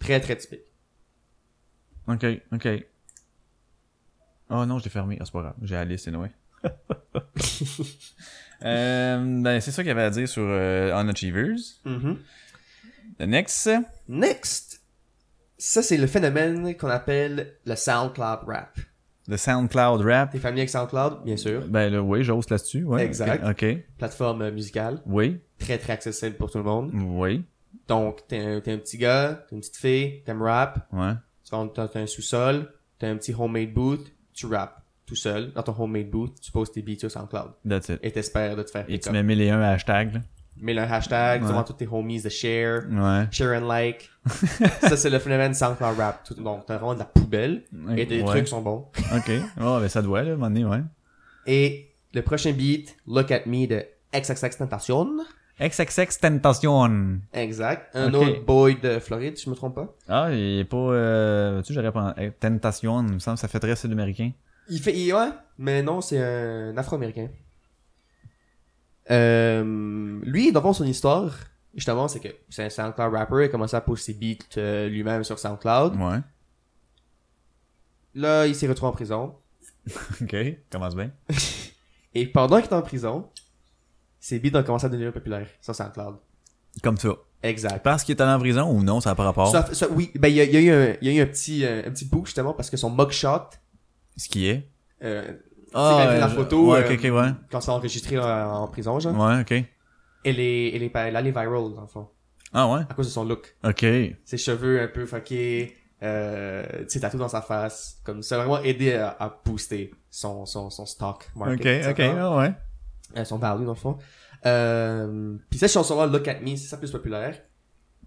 Très, très typique. Ok, ok. Oh non, je l'ai fermé. Ah, c'est pas grave. J'ai Alice, anyway. *laughs* euh, ben, c'est ça qu'il y avait à dire sur euh, Unachievers. Mhm. The next. Next. Ça, c'est le phénomène qu'on appelle le SoundCloud rap. The SoundCloud Rap? T'es familier avec SoundCloud, bien sûr. Ben là, oui, j'ose là-dessus. Ouais, Exact. Ok. Plateforme euh, musicale. Oui. Très, très accessible pour tout le monde. Oui. Donc, t'es un, t'es un petit gars, t'es une petite fille, t'aimes rap, Ouais. T'as un sous-sol, t'as un petit homemade booth, tu rappes tout seul dans ton homemade booth, tu poses tes beats sur SoundCloud. That's it. Et t'espères de te faire Et tu mets mille et un hashtags, là. Mets le hashtag, Ouais. tu demandes tous tes homies de share, Ouais. share and like. *laughs* ça, c'est le phénomène SoundCloud rap. Donc, t'as vraiment de la poubelle et tes Ouais. trucs sont bons. Ok. Oh, ben ça doit, là, à un moment donné, ouais. Et le prochain beat, Look at Me de XXX Tentation. XXX Tentation. Exact. Un autre boy de Floride, si je me trompe pas. Ah, il est pas... Euh, tu sais, j'aurais pas... eh, Tentation, il me semble, ça fait très sud-américain. Il fait, il- ouais, mais non, c'est un afro-américain. Euh, lui, dans son histoire, justement, c'est que c'est un SoundCloud rapper, il a commencé à poster ses beats euh, lui-même sur SoundCloud. Ouais. Là, il s'est retrouvé en prison. *laughs* OK, commence bien. *laughs* Et pendant qu'il était en prison, ses beats ont commencé à devenir populaires sur SoundCloud. Comme ça. Exact. Parce qu'il est allé en prison ou non, ça n'a pas rapport? Ça- ça- oui, ben il y y y a eu un petit, euh, un petit bout justement parce que son mugshot, Ce qui est? euh, Ah, tu sais, quand il fait la photo, ouais, euh, ok, ok, ouais. quand c'est enregistré en, en prison, genre, Ouais, ok. elle est, elle est, elle est viral dans le fond, Ah ouais? à cause de son look. Ok. ses cheveux un peu fuckés, euh, ses tatous dans sa face, comme ça a vraiment aidé à, à booster son, son, son stock market. Ok, ok, ah ouais. Euh, son value dans le fond. Euh, puis cette chanson-là, Look at Me, c'est sa plus populaire.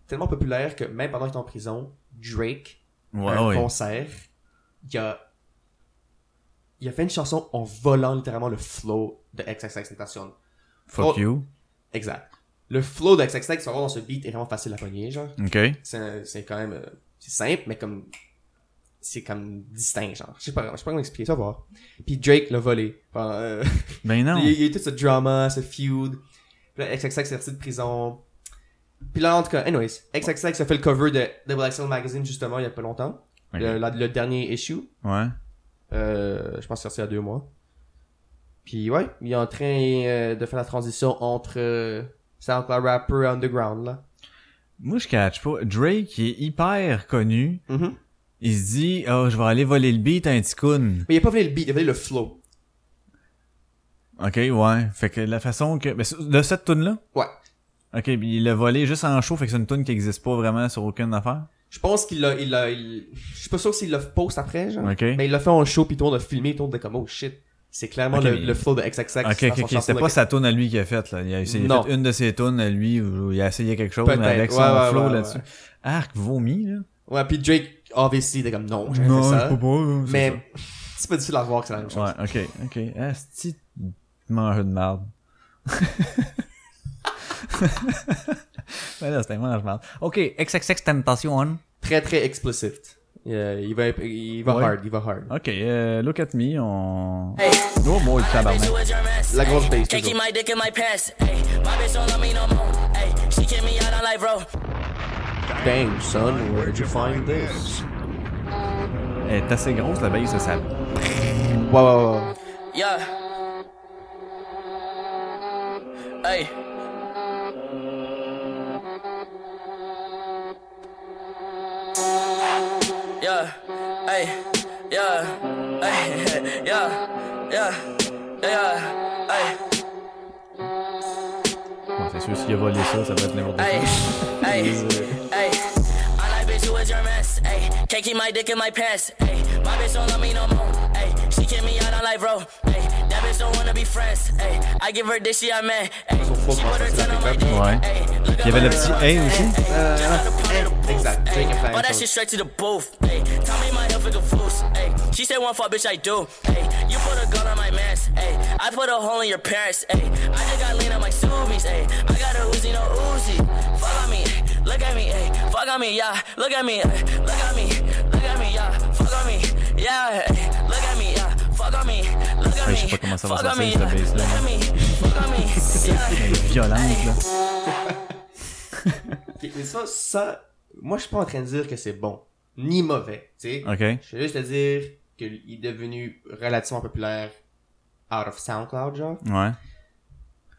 Tellement populaire que même pendant qu'il est en prison, Drake, Ouais, un ouais. concert, il a, il a fait une chanson en volant littéralement le flow de XXXTentacion. Fuck Oh. you. Exact. Le flow de XXX, dans ce beat, est vraiment facile à pogner, genre Ok. c'est quand même euh, c'est simple mais comme c'est comme distinct genre je sais pas je sais pas comment expliquer ça va voir puis Drake l'a volé Enfin, euh, Ben non. *laughs* il, y a- eu tout ce drama ce feud puis là XXX est sorti de prison puis là en tout cas anyways XXX a fait le cover de Double XL Magazine justement il y a pas longtemps le, la- le dernier issue Ouais. euh, je pense que c'est sorti il y a deux mois puis ouais il est en train euh, de faire la transition entre euh, SoundCloud rapper et underground là Moi, je catch pas. Drake, il est hyper connu. Mhm. Il se dit, oh, je vais aller voler le beat à un ticoun. mais il a pas volé le beat il a volé le flow Ok, ouais. Fait que la façon que... Ben, c'est- de cette tune là ouais Ok, puis il l'a volé juste en show, fait que c'est une tune qui existe pas vraiment sur aucune affaire? Je pense qu'il l'a, il l'a, il... je suis pas sûr s'il l'a post après, genre. Mais il l'a fait en show, puis tout le monde a filmé, tout le monde était comme, oh shit. C'est clairement le, mais- le flow de XXX. Ok, ok, C'était pas sa tune à lui qu'il a faite, là. Il a essayé fait une de ses tunes à lui où il a essayé quelque chose, mais avec son Ouais, flow ouais, là-dessus. Arc vomi, là. Ouais, puis Drake, obviously, était comme, non, j'ai fait ça. pas, là, c'est Mais, c'est pas difficile à voir que c'est la même chose. Ouais, ok, ok. Ah, c'est mange de merde. ben là, c'était mange de merde. Ok, XXX Tentation. Très, très explicite. Euh, il va, il va Ouais. hard, il va hard. Ok, euh, look at me, on... Hey. Oh, moi, tabarnak. La grosse bass, Can't keep toujours. my dick in my pants. Hey, my bitch don't love me no more. Hey, she kick me out on life, bro. Damn, son, where'd you find this? Elle est assez grosse, la base, ça, ça... Ouais, ouais, ouais. Yeah. Hey. Yeah. Hey. Yeah. Hey. *laughs* Yeah. Yeah. Yeah. Hey. C'est sûr, s'il a volé ça, ça va être n'importe quoi. hey, hey. I'm like, bitch, who is your mess? Hey, can't keep my dick in my pants. Hey, my bitch don't love me no more. Hey, she kick me out on life, bro. Hey, bitch don't wanna be friends. Hey, I give her this, she a man. Hey, she put her ten on my dick. Hey, look Il y avait le petit hey aussi. Euh, exact. Drake a fait la même that shit straight to the booth. Hey, tell me my health is confused. Hey, she said one fuck, bitch, I do. Hey, you put a gun on my. Hey, I put a hole in your parents. Hey, I just got lean on my Subies. Hey, I got a Uzi, no Uzi. Fuck on me, look at me. Hey, fuck on me, yeah. Look at me, look at me, look at me, yeah. Fuck on me, yeah. Look at me, yeah. Fuck on me, me. je sais pas comment ça va sortir, cette yeah. bass-là. Look at me, fuck on me, yeah. Elle est violente, là. *laughs* Ok, mais ça, ça, moi, je suis pas en train de dire que c'est bon. Ni mauvais, tu sais. Ok. Je veux juste te dire qu'il est devenu relativement populaire out of SoundCloud, genre. Ouais.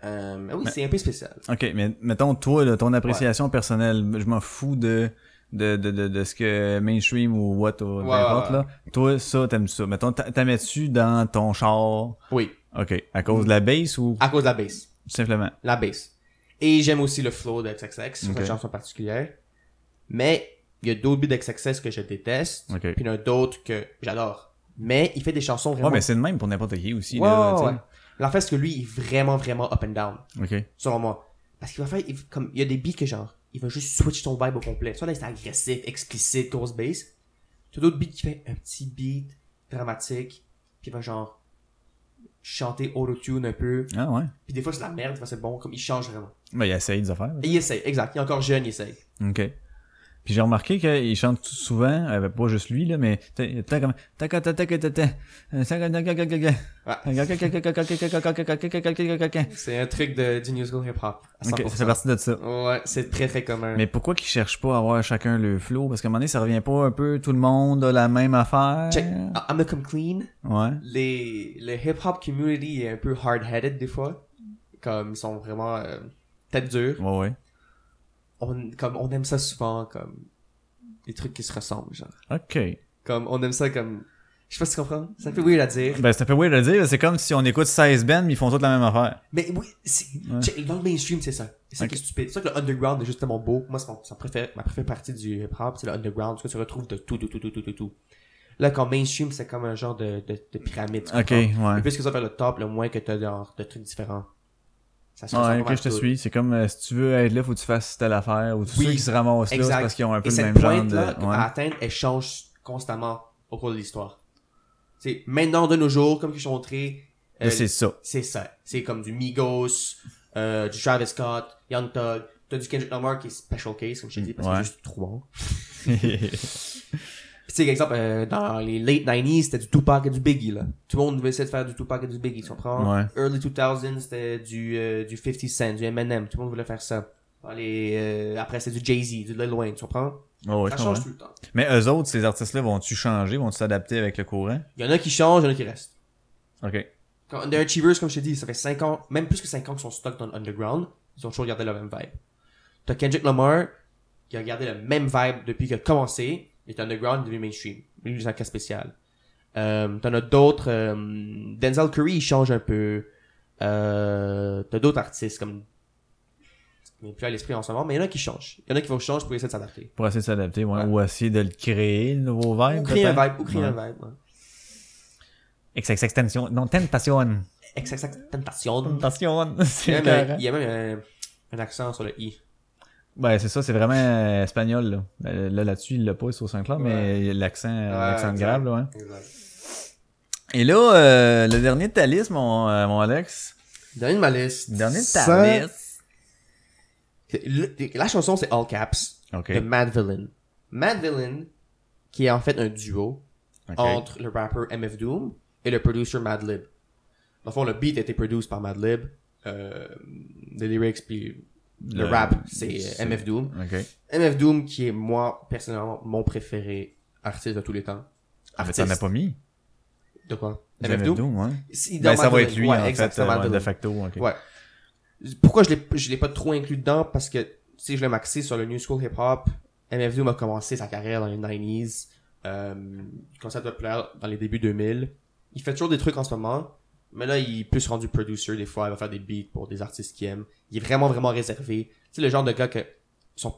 Euh, mais oui, Mais- c'est un peu spécial. Ok, mais mettons, toi, là, ton appréciation personnelle, je m'en fous de, de, de, de, de ce que mainstream ou what, ou Ouais, n'importe, ouais, là. Toi, ça, t'aimes ça. Mettons, t'a- t'en mets-tu dans ton char? Oui, Ok. À cause de la bass ou? À cause de la bass. tout simplement? La bass. Et j'aime aussi le flow de XXX, sur une chanson particulière. Mais, il y a d'autres beats d'XXX que je déteste. Ok. Puis il y en a d'autres que j'adore. Mais, il fait des chansons vraiment... Ouais, mais c'est le même pour n'importe qui aussi, là. L'affaire, c'est que lui, il est vraiment, vraiment up and down. Ok. selon moi. Parce qu'il va faire, il- comme, il y a des beats que genre, il va juste switch ton vibe au complet. Soit là, c'est agressif, explicite, grosse bass. Tu as d'autres beats qui fait un petit beat dramatique, puis il va genre, chanter auto-tune un peu. Ah ouais. Puis des fois, c'est de la merde, des fois, c'est bon. Comme il change vraiment. Ben, il essaye de faire. Et il essaye, exact. Il est encore jeune, il essaye. OK. Puis j'ai remarqué qu'il chante souvent, euh, pas juste lui, là, mais comme... euh, C'est un truc de, du New School Hip Hop. à Ok, 100%. c'est parti de ça. Ouais, c'est très très commun. Mais pourquoi qu'ils cherchent pas à avoir chacun le flow? Parce qu'à un moment donné, ça revient pas un peu, tout le monde a la même affaire? Check, I'm gonna come clean. Ouais. Les, le hip hop community est un peu hard-headed des fois. Comme ils sont vraiment euh, tête dure. Ouais, ouais. On, comme, on aime ça souvent comme des trucs qui se ressemblent, genre. OK. Comme, on aime ça comme. Je sais pas si tu comprends. Un peu weird à dire. Ben, un peu weird de le dire, c'est comme si on écoute 16 bands, mais ils font toutes la même affaire. Mais oui, c'est- Ouais. dans le mainstream, c'est ça. C'est ça Ok. qui est stupide. C'est ça que le underground est justement beau. Moi, c'est mon, ça préfère, ma préférée partie du hip hop, c'est le underground, parce que tu retrouves de tout, de tout, de tout, de tout. Là, quand mainstream, c'est comme un genre de, de, de pyramide. Ok, comprends? ouais. Et plus que ça vers le top, le moins que t'as genre de trucs différents. Ça se Ouais, ressemble ok, je te tout. suis. C'est comme, euh, si tu veux être là, faut que tu fasses telle affaire, ou tous Oui, ceux qui se ramassent là, c'est parce qu'ils ont un peu Et le cette même genre de... pointe-là, Ouais. à atteindre, elle change constamment au cours de l'histoire. C'est maintenant de nos jours, comme que je suis montré, euh, Là, c'est ça. c'est ça. C'est comme du Migos, euh, du Travis Scott, Young Thug. T'as du Kendrick Lamar qui est special case, comme je t'ai dit, parce Ouais. qu'il est juste trop bon. *laughs* *laughs* Puis tu sais, exemple, euh, dans les late 90s, c'était du Tupac et du Biggie, là. Tout le monde devait essayer de faire du Tupac et du Biggie, tu comprends? Ouais. Early 2000s, c'était du, euh, du 50 Cent, du Eminem. Tout le monde voulait faire ça. Dans les, euh, après, c'était du Jay-Z, du Lil Wayne, tu comprends? Ouais, ça change tout le temps. Mais eux autres, ces artistes-là, vont-tu changer? Vont-tu s'adapter avec le courant? Il y en a qui changent, il y en a qui restent. Ok. Quand Underachievers, comme je t'ai dit, ça fait 5 ans, même plus que 5 ans qu'ils sont stuck dans l'underground, ils ont toujours gardé la même vibe. T'as Kendrick Lamar, qui a gardé la même vibe depuis qu'il a commencé, il est underground, il devenu mainstream. Lui, c'est un cas spécial. Euh, t'en as d'autres, euh, Denzel Curry, il change un peu. Euh, t'as d'autres artistes comme, mais plus à l'esprit en ce moment, mais il y en a qui changent. Il y en a qui vont changer pour essayer de s'adapter. Pour essayer de s'adapter, ouais. Ouais. Ou essayer de le créer, le nouveau vibe. Ou créer un vibe, ou créer Ouais. un vibe, ouais. Extension. Non, tentation. Tentation. Tentation. *laughs* Il y a même, carré. il y a même un, un accent sur le i. Ben, c'est ça, c'est vraiment euh, espagnol, là. Ben, Là, là-dessus, il l'a pas sur Saint-Claude, mais il y a l'accent, euh, l'accent exact. grave, là, ouais. Exact. Et là, euh, le dernier de ta liste, mon, euh, mon Alex. Dernier de ma liste. Le dernier de ta Ça- liste. Le- la chanson, c'est All Caps Ok. de Mad Villain. Mad Villain, qui est en fait un duo Ok. entre le rapper MF Doom et le producer Madlib. Dans le fond, le beat a été produit par Madlib. Euh, les lyrics puis le, rap, c'est euh, MF Doom. Ok. MF Doom, qui est moi, personnellement, mon préféré artiste de tous les temps. Ah, mais t'en as pas mis? De quoi? Du MF Doom? ouais. Si, Ben, ça va être lui, Ouais, en exact, fait, c'est Mad euh, de facto, ok. Ouais. Pourquoi je l'ai, je l'ai pas trop inclus dedans? Parce que, si je l'ai maxé sur le New School Hip Hop, MF Doom a commencé sa carrière dans les 90s, euh, il commençait à populaire dans les débuts 2000. Il fait toujours des trucs en ce moment, mais là, il est plus rendu producer des fois, il va faire des beats pour des artistes qu'il aime. Il est vraiment, vraiment réservé. C'est le genre de gars que,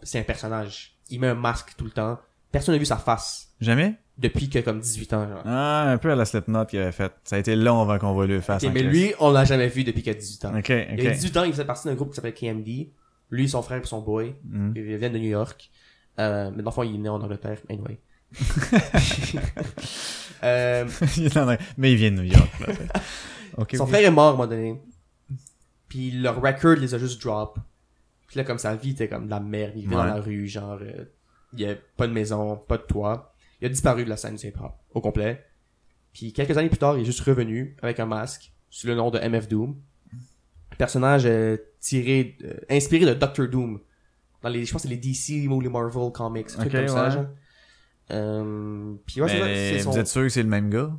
c'est un personnage. Il met un masque tout le temps. Personne n'a vu sa face Jamais? depuis que comme 18 ans, genre. Ah, un peu à la Slipknot qu'il avait fait. Ça a été long avant qu'on voit le face. Ok, en mais lui, on l'a jamais vu depuis qu'il a 18 ans. Ok, Il a ok. 18 ans, il faisait partie d'un groupe qui s'appelle KMD. Lui, son frère et son boy. Mm. Ils viennent de New York. Euh, mais dans le fond, il est né en Angleterre. Anyway. *laughs* *laughs* euh, *laughs* mais il vient de New York, là. *laughs* Ok, son ok. frère est mort à un moment donné. Puis leur record les a juste drop. Puis là, comme sa vie était comme de la merde. Il vivait dans la rue, genre... euh, il y a pas de maison, pas de toit. Il a disparu de la scène du hip-hop, au complet. Puis quelques années plus tard, il est juste revenu avec un masque, sous le nom de MF Doom. Personnage euh, tiré, euh, inspiré de Doctor Doom. Dans les, je pense que c'est les DC ou les Marvel Comics, un truc Ok, comme ça, genre. Euh, puis ouais, c'est ça, c'est son... vous êtes sûr que c'est le même gars?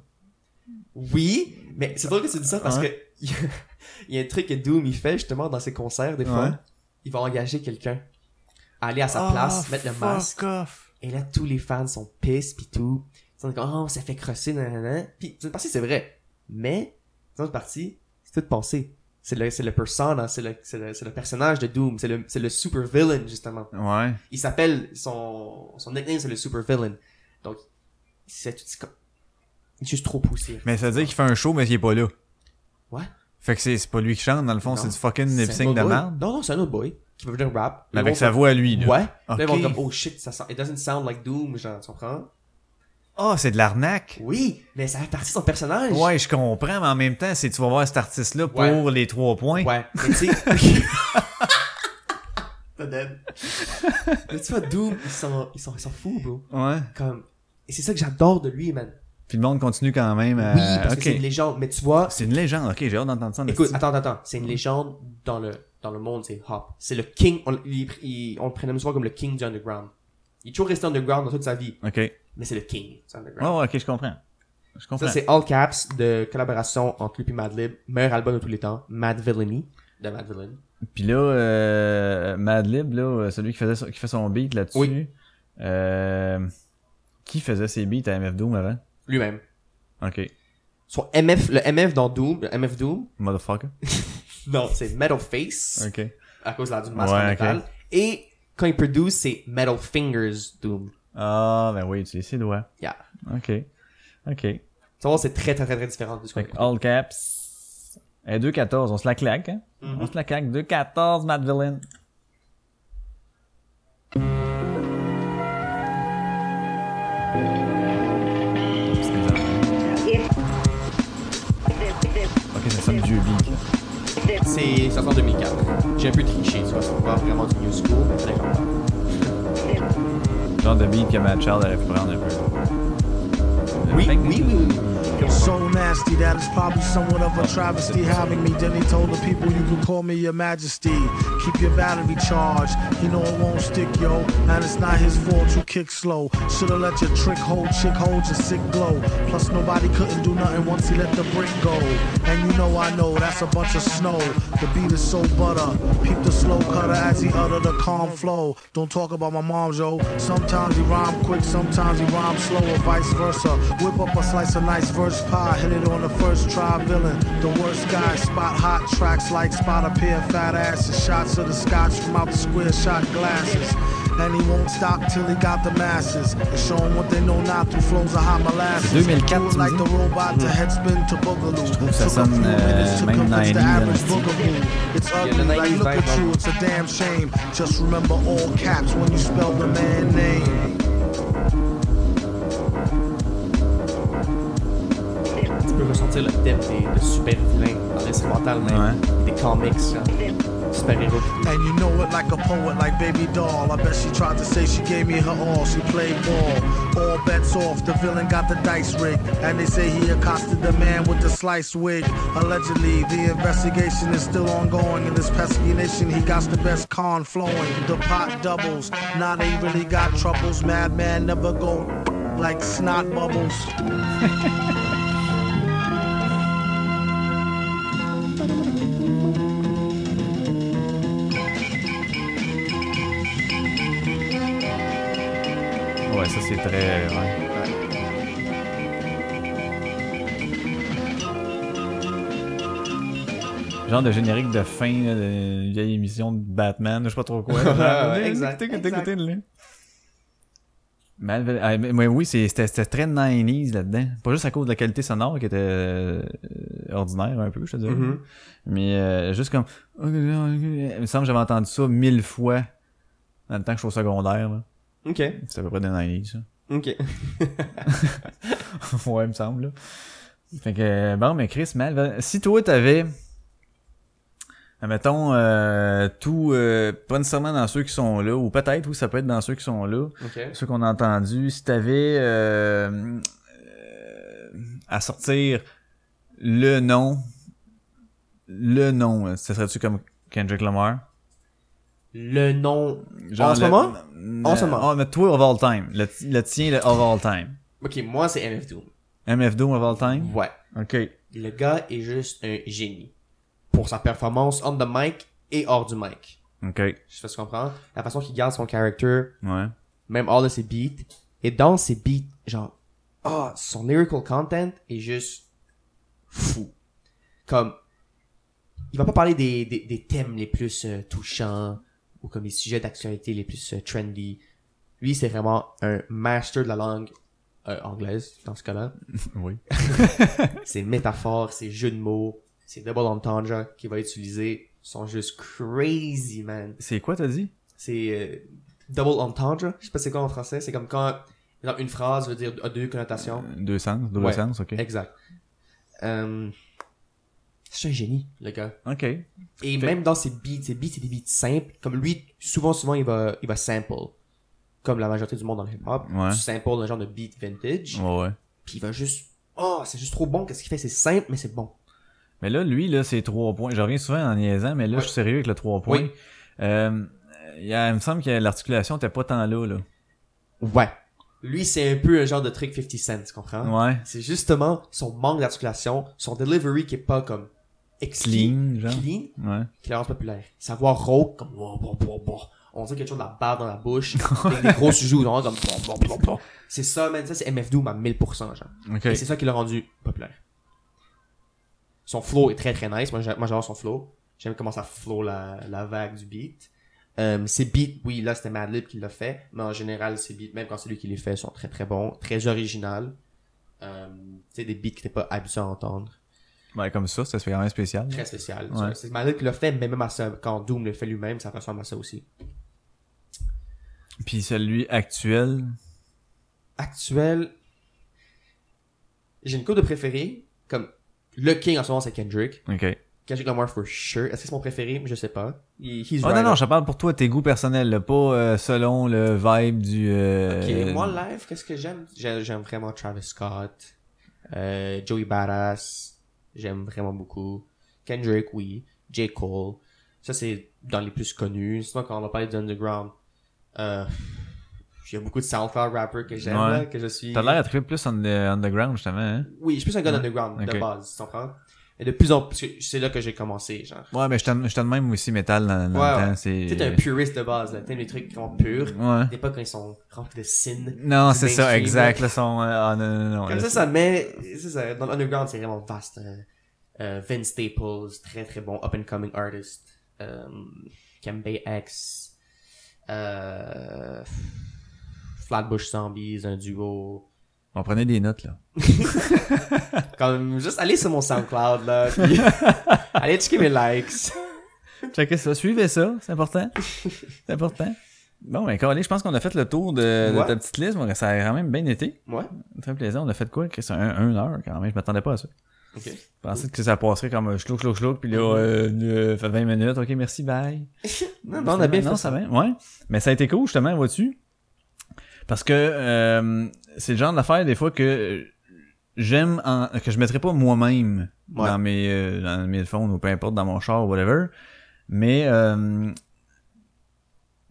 Oui, mais c'est drôle que tu dis ça parce Ouais. que *laughs* il y a- un truc que Doom il fait justement dans ses concerts des fois. Ouais. Il va engager quelqu'un à aller à sa Ah, place, mettre le masque. Off. Et là, tous les fans sont pisses pis tout. Ils sont comme, oh, ça fait crosser, nanana. Pis, d'une partie, c'est vrai. Mais, d'une autre partie, c'est tout pensé. C'est le, c'est le persona, c'est le, c'est le, c'est le personnage de Doom, c'est le, c'est le super villain, justement. Ouais. Il s'appelle, son, son nickname, c'est le super villain. Donc, c'est tout, c'est comme, il est juste trop poussé. Mais ça veut dire qu'il fait un show, mais il est pas là. Ouais. Fait que c'est c'est pas lui qui chante, dans le fond, Non. c'est du fucking C'est lip un sync autre de merde. Non, non, c'est un autre boy qui va venir rap. Mais Ils avec vont sa voix à lui, là. Ouais. Là, ils vont Ok. comme, oh shit, ça sent, it doesn't sound like Doom, genre, tu comprends? Ah, c'est de l'arnaque. Oui, mais ça fait partie de son personnage. Ouais, je comprends, mais en même temps, c'est tu vas voir cet artiste-là pour Ouais. les trois points. Ouais, mais tu sais. *laughs* Mais tu vois, Doom, ils sont, ils sont, ils sont fous, bro. Ouais. Comme, et c'est ça que j'adore de lui, man. Puis le monde continue quand même. à- Oui, parce que c'est une légende. Mais tu vois, C'est une légende. Ok, j'ai hâte d'entendre ça. écoute, attends, attends, c'est une légende dans le, dans le monde, c'est Hop. C'est le king, on, il- il- on le prénomme souvent comme le king du underground. Il est toujours resté underground dans toute sa vie, Ok. Mais c'est le king du underground. ouais, ok, je comprends. Je comprends. Ça, c'est All Caps de collaboration entre lui et Madlib. Meilleur album de tous les temps. Mad Villainy de Mad Villain. Puis là, euh, Madlib, là, celui qui faisait son- qui fait son beat là-dessus. Oui. Euh, qui faisait ses beats à MF Doom avant? Lui-même. Ok. Son MF, le MF dans Doom, le MF Doom, Motherfucker. *laughs* non, c'est Metal Face, Ok. à cause de la d'une masque Ouais. Et quand il produce, c'est Metal Fingers Doom. Ah, ben oui, tu sais, ses doigts. Yeah. Ok. Ok. Tu vois, c'est très, très, très, très différent de ce qu'on Fait que all caps. Et 2-14, on se la claque, hein? Mm-hmm. On se la claque. 2-14, Matt Villain. Ok, ça sonne vieux beat. C'est, ça sort en 2004. J'ai un peu triché, tu vois, c'est pas vraiment du new school, mais très. Genre de beat que Matt Child aurait pu prendre un peu. Oui, Fait que- oui, oui, oui. So nasty that it's probably somewhat of a travesty having me. Then he told the people you can call me your majesty. Keep your battery charged. You know it won't stick, yo. And it's not his fault you kick slow. Shoulda let your trick hold chick hold your sick glow. Plus nobody couldn't do nothing once he let the brick go. And you know I know that's a bunch of snow. The beat is so butter. Peep the slow cutter as he utter the calm flow. Don't talk about my mom, yo. Sometimes he rhyme quick, sometimes he rhyme slow, or vice versa. Whip up a slice of nice verse pie, hit it on the first try, villain. The worst guy, spot hot tracks like spot a pair of fat asses. Shots of the scotch from out the square shot glasses. And he won't stop till he got the masses. And show 'em what they know now through flows of hot molasses. 2004, Do it tu me like the robot to headspin to boogaloo. trouve que ça Took a sonne, few euh, minutes to même convince the 90s, average là. boogaboo. It's ugly, like look at you, it's a damn shame. Just remember all caps when you spell the man name. Tu peux ressentir le thème des, de super vilains dans l'instrumental même. Des comics, genre, super-héros. pis tout. And you know it like a poet, like baby doll. I bet she tried to say she gave me her all. She played ball. All bets off. The villain got the dice rigged, And they say he accosted the man with the slice wig. Allegedly, the investigation is still ongoing. In this pesky nation, he got the best con flowing. The pot doubles. Now they really got troubles. Madman never go like snot bubbles. *laughs* c'est très. ouais. Genre de générique de fin là, de vieille émission de Batman, je sais pas trop quoi. *laughs* Ouais, exact, Écoutez, écoutez, écoutez, ah, mais oui, c'était très 90s là-dedans. Pas juste à cause de la qualité sonore qui était euh, ordinaire un peu, je te dirais. Mhm. Mais euh, juste comme... Il me semble que j'avais entendu ça mille fois dans le temps que je suis au secondaire. là. Ok, C'est à peu près des 90s, ça. Ok. *laughs* ouais, il me semble. Là. Fait que, bon, mais Chris, mal, si toi, t'avais, mettons, euh, tout, euh, pas nécessairement dans ceux qui sont là, ou peut-être, oui, ça peut être dans ceux qui sont là, Ok. ceux qu'on a entendus, si t'avais euh, euh, à sortir le nom, le nom, ça serait-tu comme Kendrick Lamar? Le nom. Genre En ce le- moment? le- En ce moment. Ah, mais toi, of all time. Le, le tien, le of all time. Ok, moi c'est MF Doom. MF Doom of all time? Ouais. Ok. Le gars est juste un génie. Pour sa performance on the mic et hors du mic. Ok. Je sais pas si tu comprends. La façon qu'il garde son character, Ouais. même hors de ses beats. Et dans ses beats, genre, ah, son lyrical content est juste fou. Comme, il va pas parler des, des, des thèmes les plus euh, touchants ou comme les sujets d'actualité les plus euh, trendy. Lui, c'est vraiment un master de la langue euh, anglaise, dans ce cas-là. *laughs* Oui. *laughs* Ses métaphores, ses jeux de mots, ses double entendre qu'il va utiliser sont juste crazy, man. C'est quoi, t'as dit? C'est euh, double entendre. Je sais pas c'est quoi en français. C'est comme quand une phrase veut dire a deux connotations. Deux sens, double Ouais. sens, ok. Exact. Euh, c'est un génie, le gars. Ok. Et Fait- même dans ses beats, ses beats, c'est des beats simples. Comme lui, souvent, souvent, il va, il va sample. Comme la majorité du monde dans le hip-hop. Ouais. Tu sample un genre de beat vintage. Ouais, ouais. Puis il va juste, oh, c'est juste trop bon. Qu'est-ce qu'il fait? C'est simple, mais c'est bon. Mais là, lui, là, c'est trois points. Je reviens souvent en niaisant, mais là, Ouais. je suis sérieux avec le trois points. Oui. Euh, il, y a, il me semble que l'articulation était pas tant là, là. Ouais. Lui, c'est un peu un genre de trick 50 cents, tu comprends? Ouais. C'est justement son manque d'articulation, son delivery qui est pas comme Clean, genre. clean Ouais. qui la rend populaire. Savoir rauque, comme, wow, wow, wow, wow. on dirait quelque chose de la barre dans la bouche, *laughs* avec des grosses joues, genre, comme, wow, wow, wow. c'est ça, man, ça c'est MF Doom à 1000%, genre. Ok. Et c'est ça qui l'a rendu populaire. Son flow est très très nice, moi j'a- moi, j'adore son flow. J'aime comment ça flow la, la vague du beat. Euh, ses beats, oui, là c'était Madlib qui l'a fait, mais en général, ses beats, même quand c'est lui qui les fait, sont très très bons, très original. Euh, tu sais, des beats que t'es pas habitué à entendre. Ouais, comme ça, ça se fait quand même spécial. Très spécial. Ouais. C'est Madlib qui l'a fait, mais même à ça, quand Doom le fait lui-même, ça ressemble à ça aussi. Puis celui actuel? Actuel, j'ai une coupe de préférés, comme le king en ce moment c'est Kendrick. Ok. Kendrick Lamar for sure. Est-ce que c'est mon préféré? Je sais pas. He's Oh, right non, non, je parle pour toi, tes goûts personnels, là, pas euh, selon le vibe du. euh, Ok, moi live, qu'est-ce que j'aime? J'ai- J'aime vraiment Travis Scott, euh, Joey Badass, j'aime vraiment beaucoup. Kendrick, oui. J. Cole. Ça, c'est dans les plus connus. Sinon, quand on va parler d'Underground, euh, il y a beaucoup de SoundCloud rappers que j'aime, Ouais. que je suis... T'as l'air à triper plus on the- underground, justement, hein? Oui, je suis plus un gars Ouais. d'Underground, de base, tu comprends? Et de plus en plus, c'est là que j'ai commencé, genre. Ouais, mais je t'en même aussi métal dans, dans Ouais, le temps. C'est. T'es un puriste de base, là. T'aimes les trucs vraiment purs. Ouais. Des pas quand ils sont remplis de sin. Non, c'est ça, exact. là. Là, son, euh, ah, non, non, non. Comme là, ça, ça met, c'est ça, dans l'underground, c'est vraiment vaste. euh, euh, Vince Staples, très très bon up and coming artist. Euh, Kembe X. Euh, Flatbush Zombies, un duo. On prenait des notes, là. *laughs* Comme, juste allez sur mon SoundCloud, là, puis *laughs* allez checker mes likes. Checkez ça, suivez ça, c'est important. C'est important. Bon, ben, Carly, je pense qu'on a fait le tour de, de Ouais. ta petite liste. Bon, ça a quand même bien été. Ouais. Très plaisant. On a fait quoi? Chris? Un, un heure, quand même. Je m'attendais pas à ça. Ok. Je pensais que ça passerait comme un schlouk, schlouk, schlouk, puis là, euh, euh, fait 20 minutes. Ok, merci, bye. *laughs* Non, non, on a bien non, fait ça ça. va. Ouais. Mais ça a été cool, justement, vois-tu? Parce que euh, c'est le genre d'affaire, des fois, que j'aime, en- que je mettrais pas moi-même Ouais. dans mes euh, dans mes phones ou peu importe, dans mon char ou whatever. Mais euh,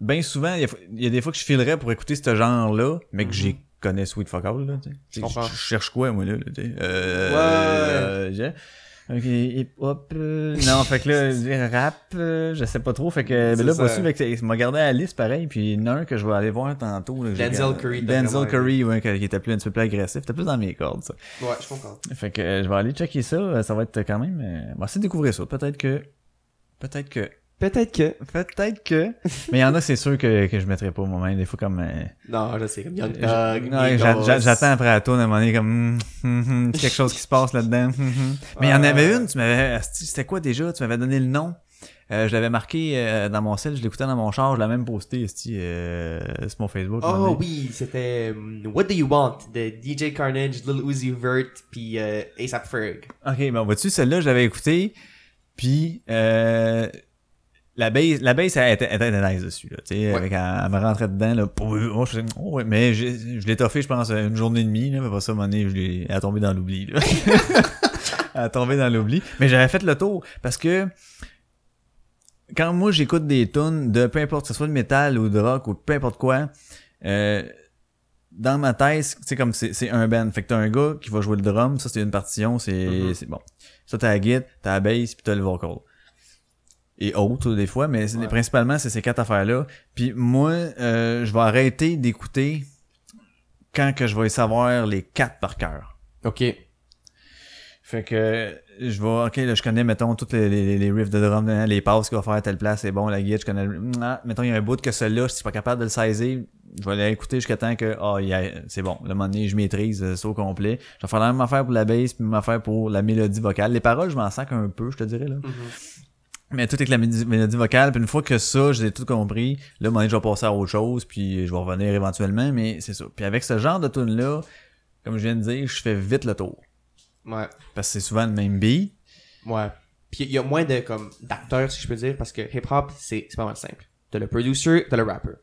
bien souvent, il y, a, il y a des fois que je filerais pour écouter ce genre-là, mais que j'y connais sweet fuck all, là. Mhm. Je, cherche quoi, moi, là, là. Euh, Ouais. Ok, hip-hop, euh, non, fait que là, *laughs* rap, euh, je sais pas trop, fait que, ben là, fait que ça m'a gardé à la liste, pareil, puis il y en a un que je vais aller voir tantôt, là, Denzel. Curry, Denzel Curry, ouais, qui était plus, un petit peu plus agressif, c'était plus dans mes cordes, ça. Ouais, je comprends. Fait que, euh, je vais aller checker ça, ça va être quand même, euh, on va essayer de découvrir ça, peut-être que, peut-être que, Peut-être que. peut-être que, *laughs* mais il y en a, c'est sûr que, que je mettrais pas moi-même, des fois, comme, euh, Non, je sais, comme Young j'a- j'attends après la tourne à un moment donné comme hum, hum, hum, quelque chose qui se passe là-dedans. Mais il y en avait une, tu m'avais c'était quoi déjà? Tu m'avais donné le nom. Euh, je l'avais marqué euh, dans mon sel, je l'écoutais dans mon char, je l'ai même posté esti, euh, sur mon Facebook. Oh oui, c'était um, What Do You Want de DJ Carnage, Lil Uzi Vert, puis euh, ASAP Ferg. Ok, bon, vois-tu, celle-là, je l'avais écouté, puis euh, la base, la base, elle était, elle était nice dessus, là, tu sais, Ouais. avec, elle, elle me rentrait dedans, là, pour, oh, je faisais, oh, ouais, mais j'ai- je l'ai toffé, je pense, une journée et demie, là, mais pas ça, à un moment donné, je l'ai, elle a tombé dans l'oubli, là. *laughs* elle a tombé dans l'oubli. Mais j'avais fait le tour, parce que, quand moi, j'écoute des tunes de peu importe, que ce soit de métal ou de rock ou de peu importe quoi, euh, dans ma tête, c'est comme c'est un band. Fait que t'as un gars qui va jouer le drum, ça c'est une partition, c'est c'est bon. Ça t'as la guitare, t'as la bass, puis t'as le vocal. Et autres des fois, mais c'est- Ouais. principalement c'est ces quatre affaires-là. Puis moi, euh, je vais arrêter d'écouter quand que je vais savoir les quatre par cœur. Ok. Fait que je vais, ok, là, je connais, mettons, toutes les, les, les riffs de drum, hein, les passes qu'il va faire à telle place, c'est bon, la guitare, je connais, le- ah, mettons, il y a un bout que celui-là, si je suis pas capable de le saisir, je vais aller écouter jusqu'à temps que, ah, il y a- c'est bon, le moment donné, je maîtrise euh, ça au complet. Je vais faire la même affaire pour la bass, puis la même affaire pour la mélodie vocale. Les paroles, je m'en sac un peu, je te dirais, là. Mais tout avec la mélodie vocale, puis une fois que ça, j'ai tout compris, là, donné, je vais passer à autre chose, puis je vais revenir éventuellement, mais c'est ça. Puis avec ce genre de tune là comme je viens de dire, je fais vite le tour. Ouais. Parce que c'est souvent le même beat. Ouais. Puis il y a moins de comme d'acteurs, si je peux dire, parce que hip-hop, c'est c'est pas mal simple. T'as le producer, t'as le rapper.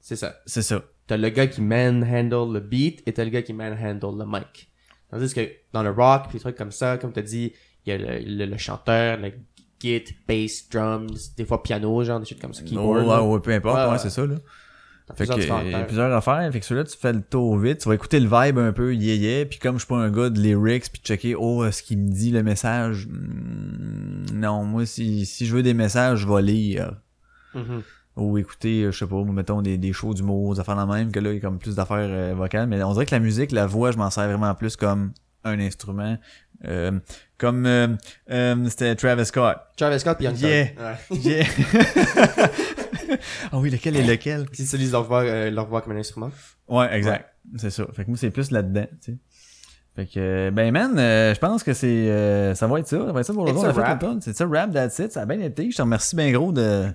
C'est ça. C'est ça. T'as le gars qui manhandle le beat et t'as le gars qui manhandle le mic. Tandis que dans le rock, pis des trucs comme ça, comme t'as dit, il y a le, le, le chanteur, le git, bass, drums, des fois piano, genre des choses comme ça, Oh, keyboard. ouais, là. ouais, peu importe, Ouais, ouais, ouais. c'est ça, là. Fait que, il y a plusieurs affaires. Fait que celui-là, tu fais le tour vite. Tu vas écouter le vibe un peu yeah yeah. Puis comme je suis pas un gars de lyrics, puis checker, oh, ce qu'il me dit, le message? Hmm, non, moi, si, si je veux des messages, je vais lire. Mhm. Ou écouter, euh, je sais pas, mettons des, des shows d'humour, des affaires la même, que là, il y a comme plus d'affaires euh, vocales. Mais on dirait que la musique, la voix, je m'en sers vraiment plus comme un instrument. Euh, comme euh, euh, c'était Travis Scott. Travis Scott pis Young. Yeah. Ouais. *laughs* Yeah. *laughs* ah oui, lequel est lequel? Ils utilisent leur voix, euh, leur voix comme un instrument. Ouais, exact. C'est ça. Fait que moi, c'est plus là-dedans, tu sais. Fait que, ben man, euh, je pense que c'est, euh, ça va être ça. Ça va être ça pour It's aujourd'hui. On a fait le. C'est ça, rap, that's it. Ça a bien été. Je te remercie bien gros de,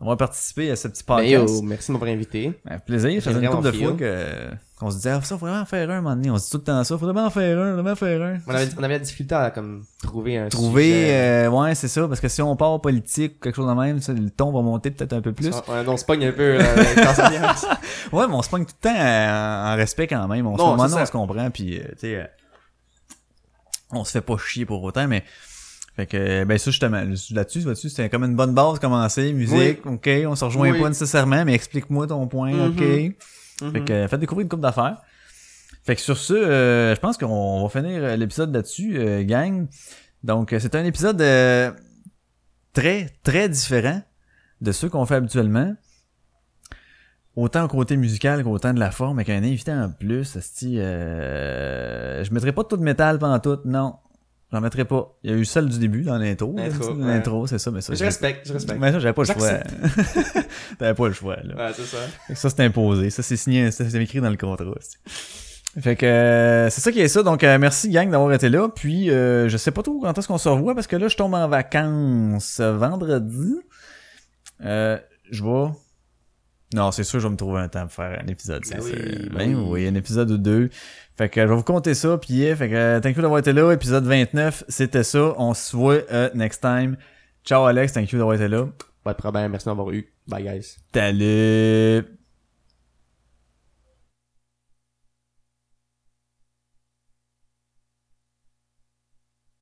d'avoir participé à ce petit Ben, podcast. yo, merci de m'avoir invité. Ben, plaisir. Ça faisait une couple de fois que, qu'on se disait, ah, ça, faudrait en faire un, un moment donné. On se dit tout le temps ça. Faudrait en faire un, faudrait en faire un. On avait, on avait la difficulté à comme trouver un Trouver, sujet. euh, ouais, c'est ça. Parce que si on part politique ou quelque chose de même, ça, le ton va monter peut-être un peu plus. On se pogne un peu euh, *laughs* quand. Ouais, mais on se pogne tout le temps en respect quand même. On se, Non, moment ça. on se comprend, puis euh, tu sais, euh, on se fait pas chier pour autant, mais fait que ben ça justement là-dessus, là-dessus, c'était comme une bonne base commencer, musique, ok, on se rejoint Oui. pas nécessairement, mais explique-moi ton point, Mhm. ok. Fait que faites découvrir une coupe d'affaires. Fait que sur ce, euh, je pense qu'on va finir euh, l'épisode là-dessus, euh, gang. Donc euh, c'est un épisode euh, très très différent de ceux qu'on fait habituellement. Autant au côté musical qu'autant de la forme, avec un invité en plus, esti, euh, je mettrai pas tout de métal pendant tout, non. J'en mettrai pas. Il y a eu celle du début dans l'intro. L'intro, c'est- ouais. L'intro, c'est ça, mais ça. Je respecte, je respecte. Mais ça, j'avais pas le choix. *laughs* T'avais pas le choix, là. Ouais, c'est ça. Fait que ça, c'est imposé. Ça, c'est signé, ça, c'est écrit dans le contrat. Fait que euh, c'est ça qui est ça. Donc, euh, merci, gang, d'avoir été là. Puis, euh, je sais pas trop quand est-ce qu'on se revoit parce que là, je tombe en vacances euh, vendredi. Euh, je vais... Non, c'est sûr, je vais me trouver un temps pour faire un épisode. Ben oui, ben ben oui. un épisode ou deux. Fait que je vais vous compter ça. Puis, yeah, fait que euh, thank you d'avoir été là. Épisode 29, c'était ça. On se voit euh, next time. Ciao, Alex. Thank you d'avoir été là. Pas de problème, merci d'avoir eu. Bye, guys. Salut!